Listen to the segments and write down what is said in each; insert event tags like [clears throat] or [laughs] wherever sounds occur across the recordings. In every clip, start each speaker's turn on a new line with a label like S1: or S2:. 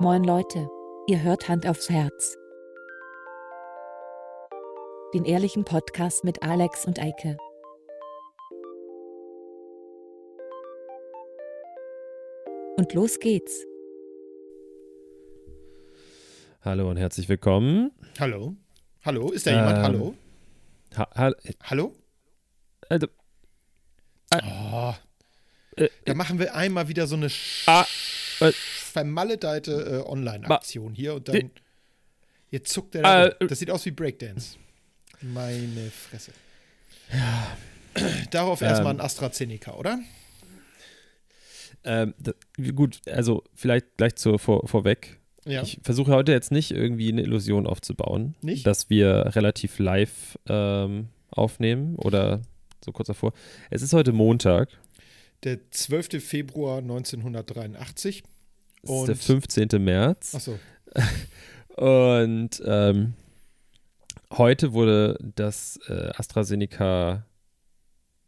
S1: Moin Leute, ihr hört Hand aufs Herz. Den ehrlichen Podcast mit Alex und Eike. Und los geht's.
S2: Hallo und herzlich willkommen.
S3: Hallo? Hallo? Ist da jemand?
S2: Ähm,
S3: Hallo?
S2: Ha ha
S3: Hallo?
S2: also,
S3: Oh,
S2: äh,
S3: da machen wir einmal wieder so eine sch
S2: Ah, äh,
S3: vermaledeite äh, Online-Aktion hier und dann.
S2: Äh,
S3: Jetzt zuckt er. da
S2: äh,
S3: das sieht aus wie Breakdance. Meine Fresse. Darauf erstmal
S2: Ähm.
S3: ein AstraZeneca, oder?
S2: ähm, da, gut, also vielleicht gleich zur, vor, vorweg.
S3: Ja.
S2: Ich versuche heute jetzt nicht irgendwie eine Illusion aufzubauen,
S3: Nicht?
S2: dass wir relativ live ähm, aufnehmen oder so kurz davor. Es ist heute Montag,
S3: Der 12. Februar 1983. Und-
S2: ist der 15. März.
S3: Achso. [laughs]
S2: Und ähm, heute wurde das äh, AstraZeneca,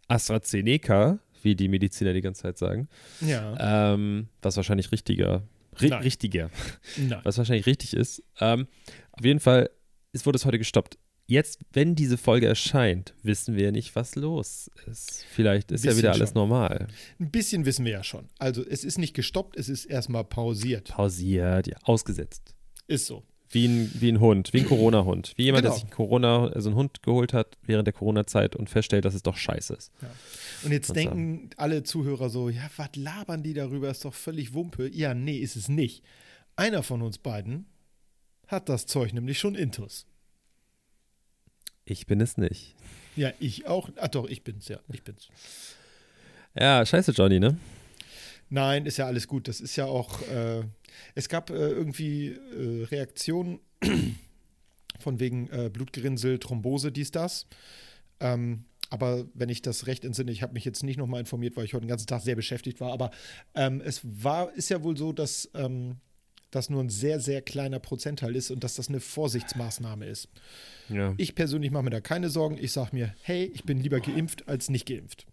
S2: AstraZeneca, wie die Mediziner die ganze Zeit sagen,
S3: Ja.
S2: ähm, was wahrscheinlich richtiger, ri
S3: Nein.
S2: richtiger,
S3: Nein.
S2: was wahrscheinlich richtig ist. Ähm, auf jeden Fall es wurde es heute gestoppt. Jetzt, wenn diese Folge erscheint, wissen wir nicht, was los ist. Vielleicht ist ja wieder alles
S3: schon.
S2: normal.
S3: Ein bisschen wissen wir ja schon. Also, es ist nicht gestoppt, es ist erstmal pausiert.
S2: Pausiert, ja, ausgesetzt.
S3: Ist so.
S2: Wie ein, wie ein Hund, wie ein Corona-Hund. Wie jemand,
S3: Genau.
S2: der sich Corona, also einen Hund geholt hat während der Corona-Zeit und feststellt, dass es doch scheiße ist.
S3: Und jetzt
S2: Und
S3: denken alle Zuhörer so, ja, was labern die darüber? Ist doch völlig Wumpe. Ja, nee, ist es nicht. Einer von uns beiden hat das Zeug nämlich schon intus.
S2: Ich bin es nicht.
S3: Ja, ich auch. Ach doch, ich bin's, ja, ich bin's.
S2: Ja, scheiße, Johnny, ne?
S3: Nein, ist ja alles gut. Das ist ja auch, äh, es gab äh, irgendwie äh, Reaktionen [clears throat] von wegen äh, Blutgerinnsel, Thrombose, dies, das. Ähm, aber wenn ich das recht entsinne, ich habe mich jetzt nicht nochmal informiert, weil ich heute den ganzen Tag sehr beschäftigt war, aber ähm, es war, ist ja wohl so, dass ähm, das nur ein sehr, sehr kleiner Prozentteil ist und dass das eine Vorsichtsmaßnahme ist.
S2: Ja.
S3: Ich persönlich mache mir da keine Sorgen. Ich sage mir, hey, ich bin lieber geimpft als nicht geimpft.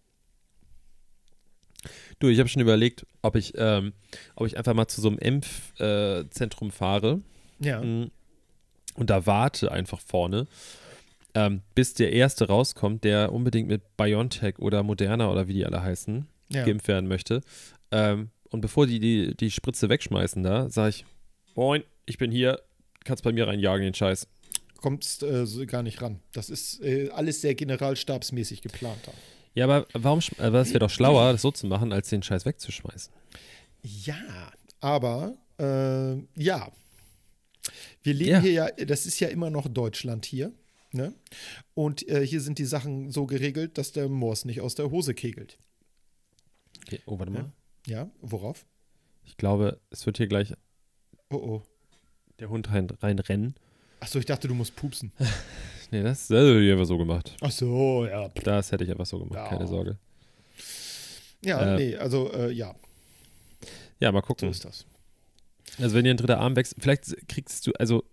S2: Du, ich habe schon überlegt, ob ich, ähm, ob ich einfach mal zu so einem Impfzentrum äh, fahre
S3: Ja.
S2: mm, und da warte einfach vorne, ähm, bis der Erste rauskommt, der unbedingt mit BioNTech oder Moderna oder wie die alle heißen,
S3: ja.
S2: geimpft werden möchte. Ähm, und bevor die, die die Spritze wegschmeißen da, sage ich, moin, ich bin hier, kannst bei mir reinjagen den Scheiß.
S3: kommst äh, so gar nicht ran. Das ist äh, alles sehr generalstabsmäßig geplant. da.
S2: Ja, aber warum, aber es wäre doch schlauer, das so zu machen, als den Scheiß wegzuschmeißen.
S3: Ja, aber äh, ja. Wir leben
S2: Ja.
S3: hier ja, das ist ja immer noch Deutschland hier. Ne? Und äh, hier sind die Sachen so geregelt, dass der Moors nicht aus der Hose kegelt.
S2: Okay, oh, warte mal.
S3: Ja, worauf?
S2: Ich glaube, es wird hier gleich
S3: Oh oh.
S2: der Hund rein, reinrennen.
S3: Achso, ich dachte, du musst pupsen. [laughs]
S2: Nee, das, das hätte ich einfach so gemacht.
S3: Ach so, ja.
S2: Das hätte ich einfach so gemacht,
S3: Ja.
S2: keine Sorge.
S3: Ja,
S2: Äh,
S3: nee, also äh, ja,
S2: Ja, mal
S3: so
S2: gucken.
S3: ist das.
S2: Also wenn dir ein dritter Arm wächst, vielleicht kriegst du, also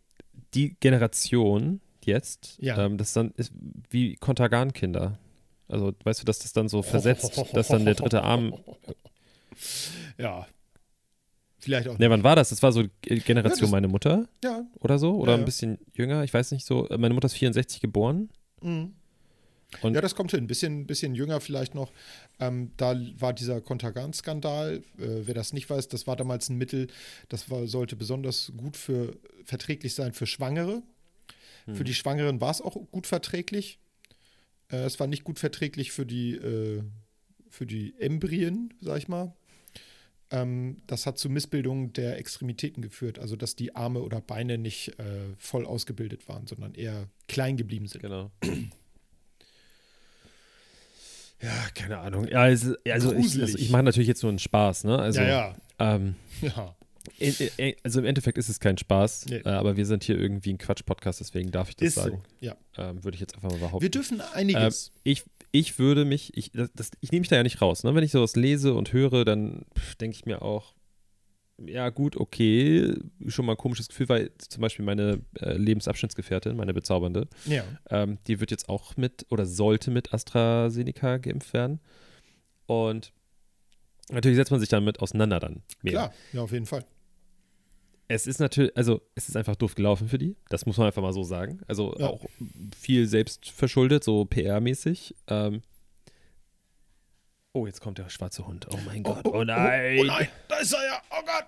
S2: die Generation jetzt,
S3: Ja.
S2: ähm, das dann ist wie Kontergan-Kinder. Also weißt du, dass das dann so versetzt, dass dann der dritte Arm. [laughs]
S3: Ja. Vielleicht auch.
S2: Ne, wann war das? Das war so Generation
S3: Ja, das-
S2: meine Mutter
S3: Ja.
S2: oder so? Oder
S3: Ja,
S2: ein bisschen jünger, ich weiß nicht so. Äh, Meine Mutter ist 64 geboren.
S3: Mhm.
S2: Und-
S3: ja, das kommt hin. Ein bisschen, bisschen jünger vielleicht noch. Ähm, da war dieser Kontergan-Skandal. Äh, wer das nicht weiß, das war damals ein Mittel, das war, sollte besonders gut für verträglich sein für Schwangere. Für die Schwangeren war es auch gut verträglich. Äh, es war nicht gut verträglich für die, äh, für die Embryen, sag ich mal. Ähm, das hat zu Missbildungen der Extremitäten geführt, also dass die Arme oder Beine nicht äh, voll ausgebildet waren, sondern eher klein geblieben sind.
S2: Genau. [clears throat] Ja, keine Ahnung. Ja, ist- also ich, also ich mache natürlich jetzt nur einen Spaß, ne? Also,
S3: ja,
S2: Ähm, [laughs]
S3: ja.
S2: In, in, also im Endeffekt ist es kein Spaß,
S3: Nee.
S2: äh, aber wir sind hier irgendwie ein Quatsch-Podcast, deswegen darf ich das
S3: Ist
S2: sagen.
S3: so. Ja.
S2: Ähm, würde ich jetzt einfach mal behaupten.
S3: Wir dürfen einiges.
S2: ich, ich würde mich, ich, das, das, ich nehme mich da ja nicht raus. Ne? Wenn ich sowas lese und höre, dann denke ich mir auch, ja gut, okay, schon mal ein komisches Gefühl, weil zum Beispiel meine äh, Lebensabschnittsgefährtin, meine bezaubernde,
S3: ja.
S2: ähm, die wird jetzt auch mit oder sollte mit AstraZeneca geimpft werden. Und natürlich setzt man sich damit auseinander dann. Mehr.
S3: Klar, ja, auf jeden Fall.
S2: Es ist natürlich, also es ist einfach doof gelaufen für die. Das muss man einfach mal so sagen. Also
S3: Ja.
S2: auch viel selbst verschuldet, so PR-mäßig. Ähm, oh, jetzt kommt der schwarze Hund. Oh mein Gott. Oh, nein.
S3: Oh, nein, da ist er ja. Oh Gott.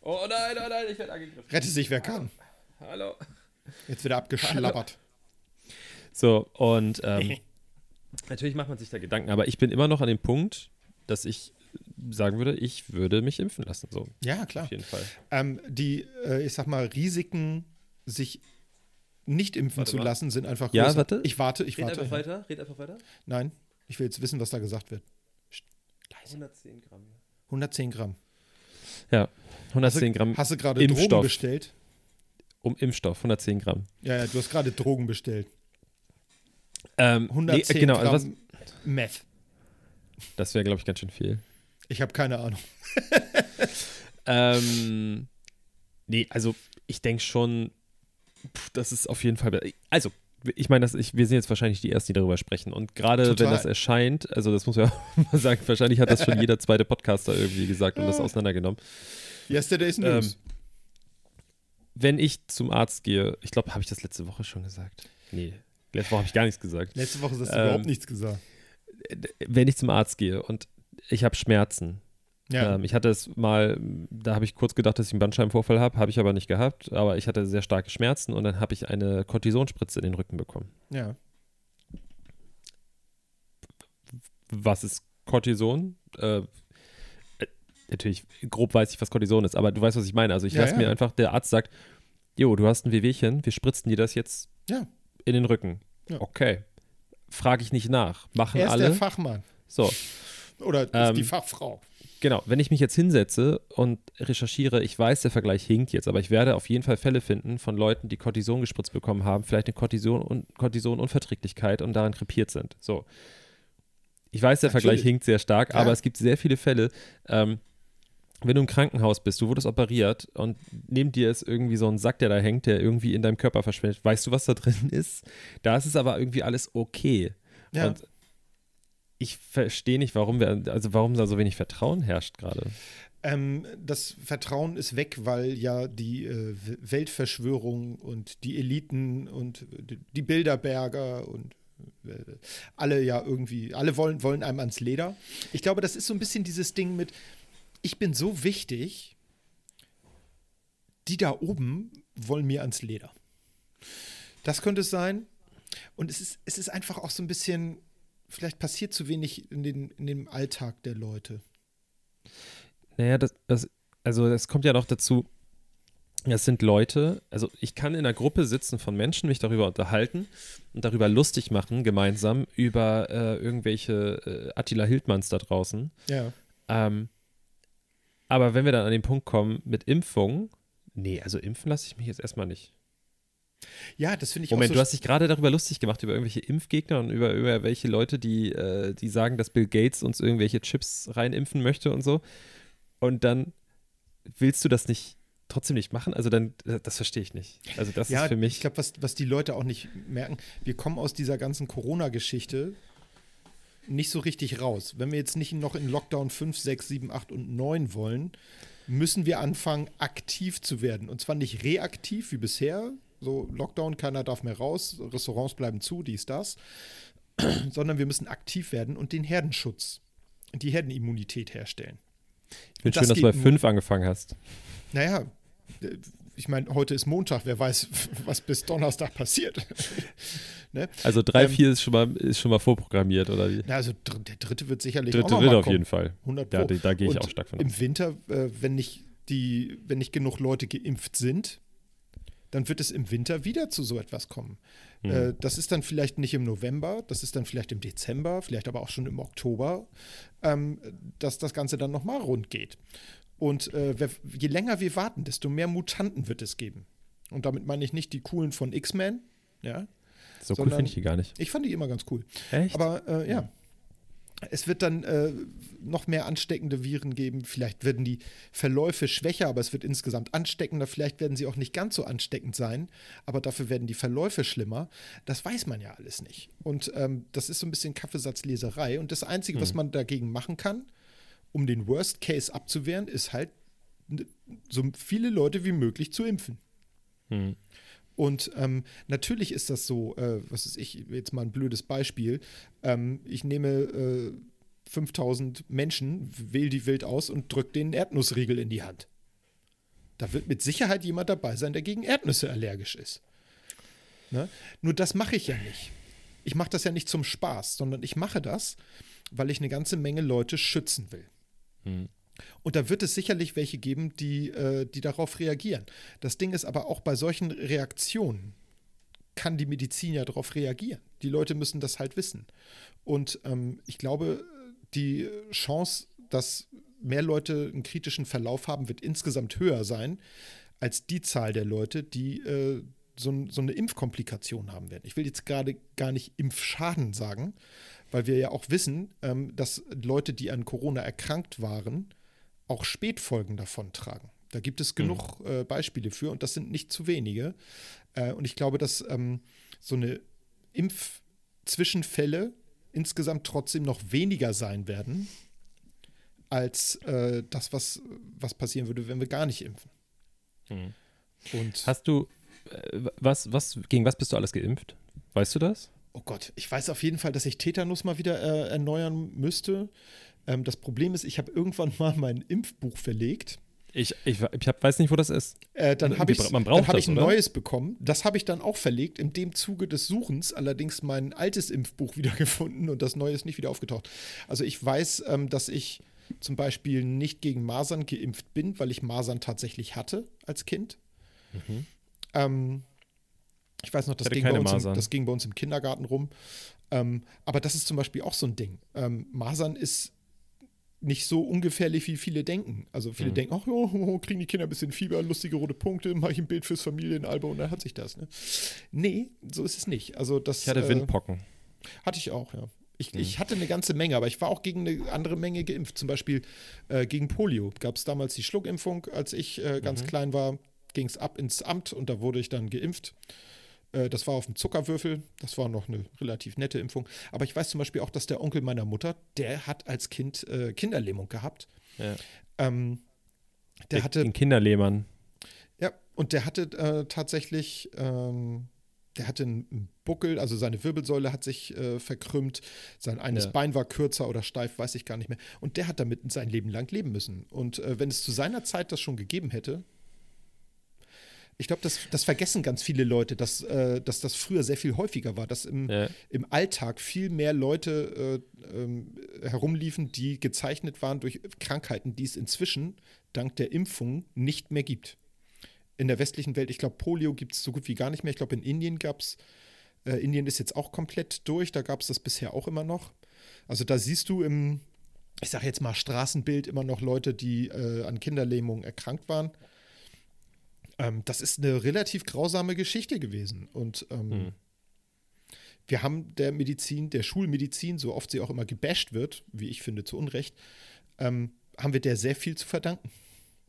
S2: Oh nein, oh nein, ich werde angegriffen.
S3: Rette sich, wer kann.
S2: Hallo.
S3: Jetzt wird er abgeschlappert.
S2: So, und ähm, [laughs] natürlich macht man sich da Gedanken, aber ich bin immer noch an dem Punkt, dass ich sagen würde, ich würde mich impfen lassen. So,
S3: Ja, klar.
S2: auf jeden Fall.
S3: Ähm, die, äh, ich sag mal, Risiken, sich nicht impfen
S2: Warte
S3: zu
S2: mal.
S3: lassen, sind einfach
S2: Ja,
S3: größer.
S2: warte.
S3: Ich warte, ich
S2: Red
S3: warte.
S2: einfach weiter, red einfach weiter.
S3: Nein, ich will jetzt wissen, was da gesagt wird.
S2: 110 Gramm.
S3: 110 Gramm.
S2: Ja, 110 Gramm
S3: Hast du gerade. Drogen bestellt?
S2: um Impfstoff, 110 Gramm.
S3: Ja, ja, du hast gerade Drogen bestellt.
S2: Ähm,
S3: 110
S2: nee, genau,
S3: Gramm
S2: also was,
S3: Meth.
S2: das wäre, glaube ich, ganz schön viel.
S3: Ich habe keine Ahnung.
S2: Ähm, nee, also ich denke schon, pff, das ist auf jeden Fall. Also, ich meine, wir sind jetzt wahrscheinlich die Ersten, die darüber sprechen. Und gerade wenn das erscheint, also das muss man [laughs] ja mal sagen, wahrscheinlich hat das schon jeder zweite Podcaster irgendwie gesagt und das auseinandergenommen.
S3: Yesterday's
S2: Ähm,
S3: News.
S2: Wenn ich zum Arzt gehe, ich glaube, habe ich das letzte Woche schon gesagt? Nee, letzte Woche habe ich gar nichts gesagt.
S3: Letzte Woche hast du
S2: ähm,
S3: überhaupt nichts gesagt.
S2: Wenn ich zum Arzt gehe und ich habe Schmerzen,
S3: Ja.
S2: Ähm, ich hatte es mal, da habe ich kurz gedacht, dass ich einen Bandscheibenvorfall habe, habe ich aber nicht gehabt, aber ich hatte sehr starke Schmerzen und dann habe ich eine Kortisonspritze in den Rücken bekommen.
S3: ja.
S2: Was ist Cortison? Äh, natürlich, grob weiß ich, was Cortison ist, aber du weißt, was ich meine. Also ich
S3: Ja,
S2: lasse
S3: ja.
S2: mir einfach, der Arzt sagt, jo, du hast ein Wehwehchen, wir spritzen dir das jetzt
S3: Ja.
S2: in den Rücken. Okay. Frage ich nicht nach. Machen
S3: Er ist
S2: alle.
S3: der Fachmann.
S2: so,
S3: Oder
S2: Ähm,
S3: die Fachfrau.
S2: Genau, wenn ich mich jetzt hinsetze und recherchiere, ich weiß, der Vergleich hinkt jetzt, aber ich werde auf jeden Fall Fälle finden von Leuten, die Cortison gespritzt bekommen haben, vielleicht eine Cortison- und Cortisonunverträglichkeit und daran krepiert sind. So. Ich weiß, der Vergleich
S3: Natürlich.
S2: hinkt sehr stark,
S3: Klar.
S2: aber es gibt sehr viele Fälle, ähm, wenn du im Krankenhaus bist, du wurdest operiert und neben dir ist irgendwie so ein Sack, der da hängt, der irgendwie in deinem Körper verschwindet. Weißt du, was da drin [laughs] ist? Da ist es aber irgendwie alles okay.
S3: Ja.
S2: Und ich verstehe nicht, warum wir, also warum da so wenig Vertrauen herrscht gerade.
S3: Ähm, das Vertrauen ist weg, weil ja die äh, Weltverschwörung und die Eliten und die- die Bilderberger und äh, alle ja irgendwie, alle wollen, wollen einem ans Leder. Ich glaube, das ist so ein bisschen dieses Ding mit, ich bin so wichtig, die da oben wollen mir ans Leder. Das könnte es sein. Und es ist, es ist einfach auch so ein bisschen, vielleicht passiert zu wenig in, den, in dem Alltag der Leute.
S2: Naja, das, das, also das kommt ja noch dazu, das sind Leute, also ich kann in einer Gruppe sitzen von Menschen, mich darüber unterhalten und darüber lustig machen, gemeinsam, über äh, irgendwelche äh, Attila Hildmanns da draußen.
S3: Ja.
S2: Ähm, aber wenn wir dann an den Punkt kommen mit Impfung, nee, also impfen lasse ich mich jetzt erstmal nicht.
S3: Ja, das finde ich
S2: Moment,
S3: auch
S2: du
S3: so
S2: hast dich gerade darüber lustig gemacht, über irgendwelche Impfgegner und über, über welche Leute, die, äh, die sagen, dass Bill Gates uns irgendwelche Chips reinimpfen möchte und so. Und dann willst du das nicht trotzdem nicht machen? Also dann, äh, das verstehe ich nicht. Also das
S3: ja,
S2: ist für mich.
S3: ich glaube, was, was die Leute auch nicht merken, wir kommen aus dieser ganzen Corona-Geschichte nicht so richtig raus. Wenn wir jetzt nicht noch in Lockdown 5, 6, 7, 8 und 9 wollen, müssen wir anfangen, aktiv zu werden. Und zwar nicht reaktiv wie bisher, so Lockdown, keiner darf mehr raus, Restaurants bleiben zu, dies, das, [clears throat] sondern wir müssen aktiv werden und den Herdenschutz, die Herdenimmunität herstellen.
S2: ich finde schön, dass du bei fünf angefangen hast.
S3: Naja, äh, ich meine, heute ist Montag, wer weiß, [laughs] was bis Donnerstag passiert. [laughs] ne?
S2: Also drei,
S3: Ähm,
S2: vier ist schon mal, ist schon mal vorprogrammiert, oder wie?
S3: Na, also dr der dritte wird sicherlich
S2: Dritte
S3: auch noch
S2: wird auf
S3: kommen.
S2: jeden Fall.
S3: 100
S2: Ja, da- da gehe ich
S3: Und
S2: auch stark von aus.
S3: Im Winter, äh, wenn nicht die, wenn nicht genug Leute geimpft sind, dann wird es im Winter wieder zu so etwas kommen.
S2: Hm.
S3: Äh, das ist dann vielleicht nicht im November, das ist dann vielleicht im Dezember, vielleicht aber auch schon im Oktober, ähm, dass das Ganze dann nochmal rund geht. Und äh, wer, je länger wir warten, desto mehr Mutanten wird es geben. Und damit meine ich nicht die coolen von X-Men, ja.
S2: So cool finde ich die gar nicht.
S3: Ich fand die immer ganz cool.
S2: Echt?
S3: Aber äh, ja. Es wird dann äh, noch mehr ansteckende Viren geben. Vielleicht werden die Verläufe schwächer, aber es wird insgesamt ansteckender. Vielleicht werden sie auch nicht ganz so ansteckend sein, aber dafür werden die Verläufe schlimmer. Das weiß man ja alles nicht. Und ähm, das ist so ein bisschen Kaffeesatzleserei. Und das Einzige, was man dagegen machen kann, um den Worst Case abzuwehren, ist halt so viele Leute wie möglich zu impfen.
S2: Hm.
S3: Und ähm, natürlich ist das so, äh, was ist ich, jetzt mal ein blödes Beispiel. Ähm, ich nehme äh, 5000 Menschen, wähle die wild aus und drücke den Erdnussriegel in die Hand. Da wird mit Sicherheit jemand dabei sein, der gegen Erdnüsse allergisch ist. Ne? Nur das mache ich ja nicht. Ich mache das ja nicht zum Spaß, sondern ich mache das, weil ich eine ganze Menge Leute schützen will.
S2: Hm.
S3: Und da wird es sicherlich welche geben, die, äh, die darauf reagieren. Das Ding ist aber auch bei solchen Reaktionen kann die Medizin ja darauf reagieren. Die Leute müssen das halt wissen. Und ähm, ich glaube, die Chance, dass mehr Leute einen kritischen Verlauf haben, wird insgesamt höher sein als die Zahl der Leute, die äh, so, so, eine Impfkomplikation haben werden. Ich will jetzt gerade gar nicht Impfschaden sagen, weil wir ja auch wissen, ähm, dass Leute, die an Corona erkrankt waren, auch Spätfolgen davon tragen. Da gibt es genug mhm. äh, Beispiele für und das sind nicht zu wenige. Äh, und ich glaube, dass ähm, so eine Impfzwischenfälle insgesamt trotzdem noch weniger sein werden als äh, das, was, was passieren würde, wenn wir gar nicht impfen.
S2: Mhm. Und Hast du, äh, was, was, gegen was bist du alles geimpft? Weißt du das?
S3: Oh Gott, ich weiß auf jeden Fall, dass ich Tetanus mal wieder äh, erneuern müsste. Ähm, das Problem ist, ich habe irgendwann mal mein Impfbuch verlegt.
S2: Ich, ich, ich hab, weiß nicht, wo das ist.
S3: Äh, dann habe ich, hab ich ein oder? neues bekommen. Das habe ich dann auch verlegt. In dem Zuge des Suchens allerdings mein altes Impfbuch [laughs] wiedergefunden und das neue ist nicht wieder aufgetaucht. Also ich weiß, ähm, dass ich zum Beispiel nicht gegen Masern geimpft bin, weil ich Masern tatsächlich hatte als Kind. Mhm. Ähm, ich weiß noch, das ging, im, das ging, bei uns im, Kindergarten rum. Ähm, aber das ist zum Beispiel auch so ein Ding. Ähm, Masern ist nicht so ungefährlich, wie viele denken. Also viele mhm. denken, ach, oh, oh, kriegen die Kinder ein bisschen Fieber, lustige rote Punkte, mache ich ein Bild fürs Familienalbum und dann hat sich das. Ne? Nee, so ist es nicht. Also das,
S2: ich hatte äh, Windpocken.
S3: Hatte ich auch, ja. Ich, mhm. ich, hatte eine ganze Menge, aber ich war auch gegen eine andere Menge geimpft. Zum Beispiel äh, gegen Polio gab es damals die Schluckimpfung. Als ich äh, ganz mhm. klein war, ging es ab ins Amt und da wurde ich dann geimpft. Äh, das war auf dem Zuckerwürfel. Das war noch eine relativ nette Impfung. Aber ich weiß zum Beispiel auch, dass der Onkel meiner Mutter, der hat als Kind äh, Kinderlähmung gehabt.
S2: Ja.
S3: Ähm,
S2: der, der hatte. Den Kinderlähmern.
S3: Ja, und der hatte äh, tatsächlich. Ähm, der hatte einen Buckel, also seine Wirbelsäule hat sich äh, verkrümmt, sein eines ja. Bein war kürzer oder steif, weiß ich gar nicht mehr. Und der hat damit sein Leben lang leben müssen. Und äh, wenn es zu seiner Zeit das schon gegeben hätte, ich glaube, das, das vergessen ganz viele Leute, dass, äh, dass das früher sehr viel häufiger war, dass im, ja. im Alltag viel mehr Leute äh, ähm, herumliefen, die gezeichnet waren durch Krankheiten, die es inzwischen dank der Impfung nicht mehr gibt. In der westlichen Welt, ich glaube, Polio gibt es so gut wie gar nicht mehr. Ich glaube, in Indien gab es, äh, Indien ist jetzt auch komplett durch, da gab es das bisher auch immer noch. Also da siehst du im, ich sage jetzt mal, Straßenbild immer noch Leute, die äh, an Kinderlähmung erkrankt waren. Ähm, das ist eine relativ grausame Geschichte gewesen. Und ähm, hm. wir haben der Medizin, der Schulmedizin, so oft sie auch immer gebasht wird, wie ich finde, zu Unrecht, ähm, haben wir der sehr viel zu verdanken.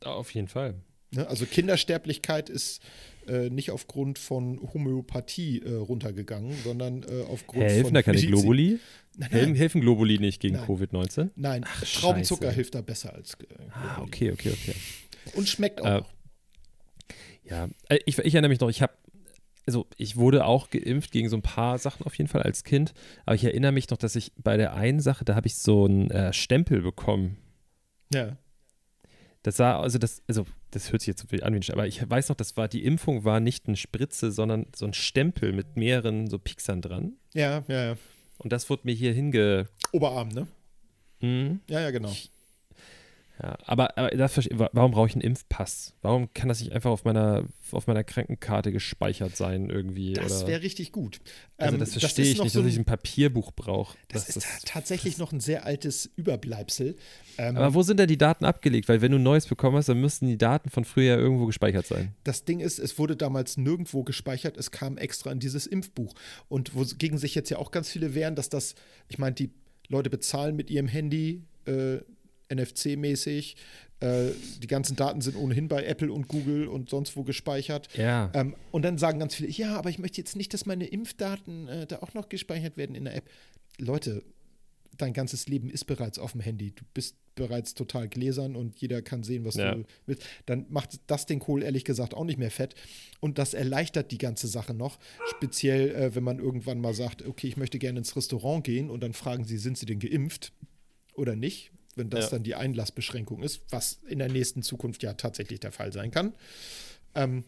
S2: Auf jeden Fall.
S3: Ne? Also Kindersterblichkeit ist äh, nicht aufgrund von Homöopathie äh, runtergegangen, sondern äh, aufgrund
S2: helfen
S3: von.
S2: Helfen da keine Globuli? Nein, nein. Helfen Globuli nicht gegen Covid-19?
S3: Nein, Ach, Traubenzucker Scheiße. hilft da besser als
S2: äh, Globuli. Ah, okay, okay, okay.
S3: Und schmeckt auch.
S2: Ja, äh, ich, ich erinnere mich noch, ich habe, also ich wurde auch geimpft gegen so ein paar Sachen auf jeden Fall als Kind, aber ich erinnere mich noch, dass ich bei der einen Sache, da habe ich so einen äh, Stempel bekommen.
S3: Ja.
S2: Das sah, also das, also das hört sich jetzt so viel an, aber ich weiß noch, das war, die Impfung war nicht eine Spritze, sondern so ein Stempel mit mehreren so Pixern dran.
S3: Ja, ja, ja.
S2: Und das wurde mir hier hinge.
S3: Oberarm, ne?
S2: Mhm.
S3: Ja, ja, genau.
S2: Ich, ja, aber, aber das, warum brauche ich einen Impfpass? Warum kann das nicht einfach auf meiner, auf meiner Krankenkarte gespeichert sein irgendwie?
S3: Das wäre richtig gut.
S2: Also das ähm, verstehe ich nicht, so ein, dass ich ein Papierbuch brauche.
S3: Das, das, ist das, tatsächlich noch ein sehr altes Überbleibsel.
S2: Ähm, aber wo sind denn die Daten abgelegt? Weil wenn du ein neues bekommen hast, dann müssten die Daten von früher irgendwo gespeichert sein.
S3: Das Ding ist, es wurde damals nirgendwo gespeichert, es kam extra in dieses Impfbuch. Und wogegen sich jetzt ja auch ganz viele wehren, dass das, ich meine, die Leute bezahlen mit ihrem Handy äh, NFC-mäßig. Äh, die ganzen Daten sind ohnehin bei Apple und Google und sonst wo gespeichert.
S2: Ja.
S3: Ähm, und dann sagen ganz viele, ja, aber ich möchte jetzt nicht, dass meine Impfdaten äh, da auch noch gespeichert werden in der App. Leute, dein ganzes Leben ist bereits auf dem Handy. Du bist bereits total gläsern und jeder kann sehen, was
S2: Ja.
S3: du willst, dann macht das den Kohl ehrlich gesagt auch nicht mehr fett. Und das erleichtert die ganze Sache noch. Speziell, äh, wenn man irgendwann mal sagt, okay, ich möchte gerne ins Restaurant gehen und dann fragen sie, sind sie denn geimpft oder nicht? Wenn das
S2: Ja.
S3: dann die Einlassbeschränkung ist, was in der nächsten Zukunft ja tatsächlich der Fall sein kann. Ähm,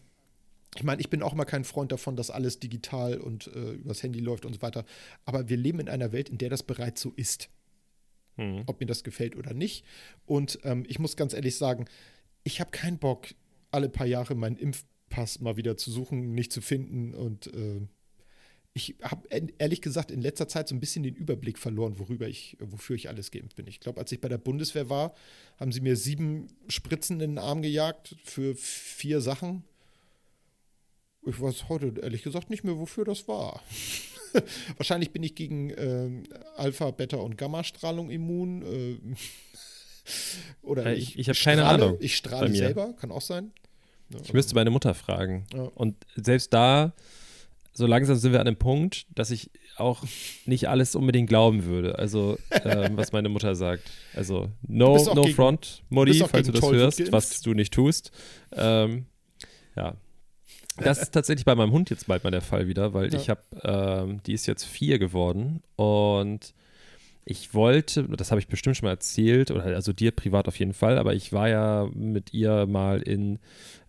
S3: ich meine, ich bin auch mal kein Freund davon, dass alles digital und äh, übers Handy läuft und so weiter. Aber wir leben in einer Welt, in der das bereits so ist
S2: Hm.
S3: ob mir das gefällt oder nicht. Und ähm, ich muss ganz ehrlich sagen, ich habe keinen Bock, alle paar Jahre meinen Impfpass mal wieder zu suchen, nicht zu finden. Und äh, ich habe ehrlich gesagt in letzter Zeit so ein bisschen den Überblick verloren, worüber ich, wofür ich alles geimpft bin. Ich glaube, als ich bei der Bundeswehr war, haben sie mir sieben Spritzen in den Arm gejagt für vier Sachen. Ich weiß heute ehrlich gesagt nicht mehr, wofür das war. [laughs] Wahrscheinlich bin ich gegen ähm, Alpha, Beta und Gamma-Strahlung immun. Äh, [laughs] oder
S2: Äh, ich- ich hab keine
S3: strahle-
S2: Ahnung
S3: Ich strahle selber, kann auch sein. Ja,
S2: Ich müsste meine Mutter fragen.
S3: Ja.
S2: Und selbst da, so langsam sind wir an einem Punkt, dass ich auch nicht alles unbedingt glauben würde. Also, ähm, was meine Mutter sagt. Also, no, no
S3: gegen-
S2: front, Mutti, falls du das hörst, was du nicht tust. Ähm, ja. Das ist tatsächlich bei meinem Hund jetzt bald mal der Fall wieder, weil
S3: Ja.
S2: ich habe, ähm, die ist jetzt vier geworden und ich wollte, das habe ich bestimmt schon mal erzählt, oder also dir privat auf jeden Fall, aber ich war ja mit ihr mal in,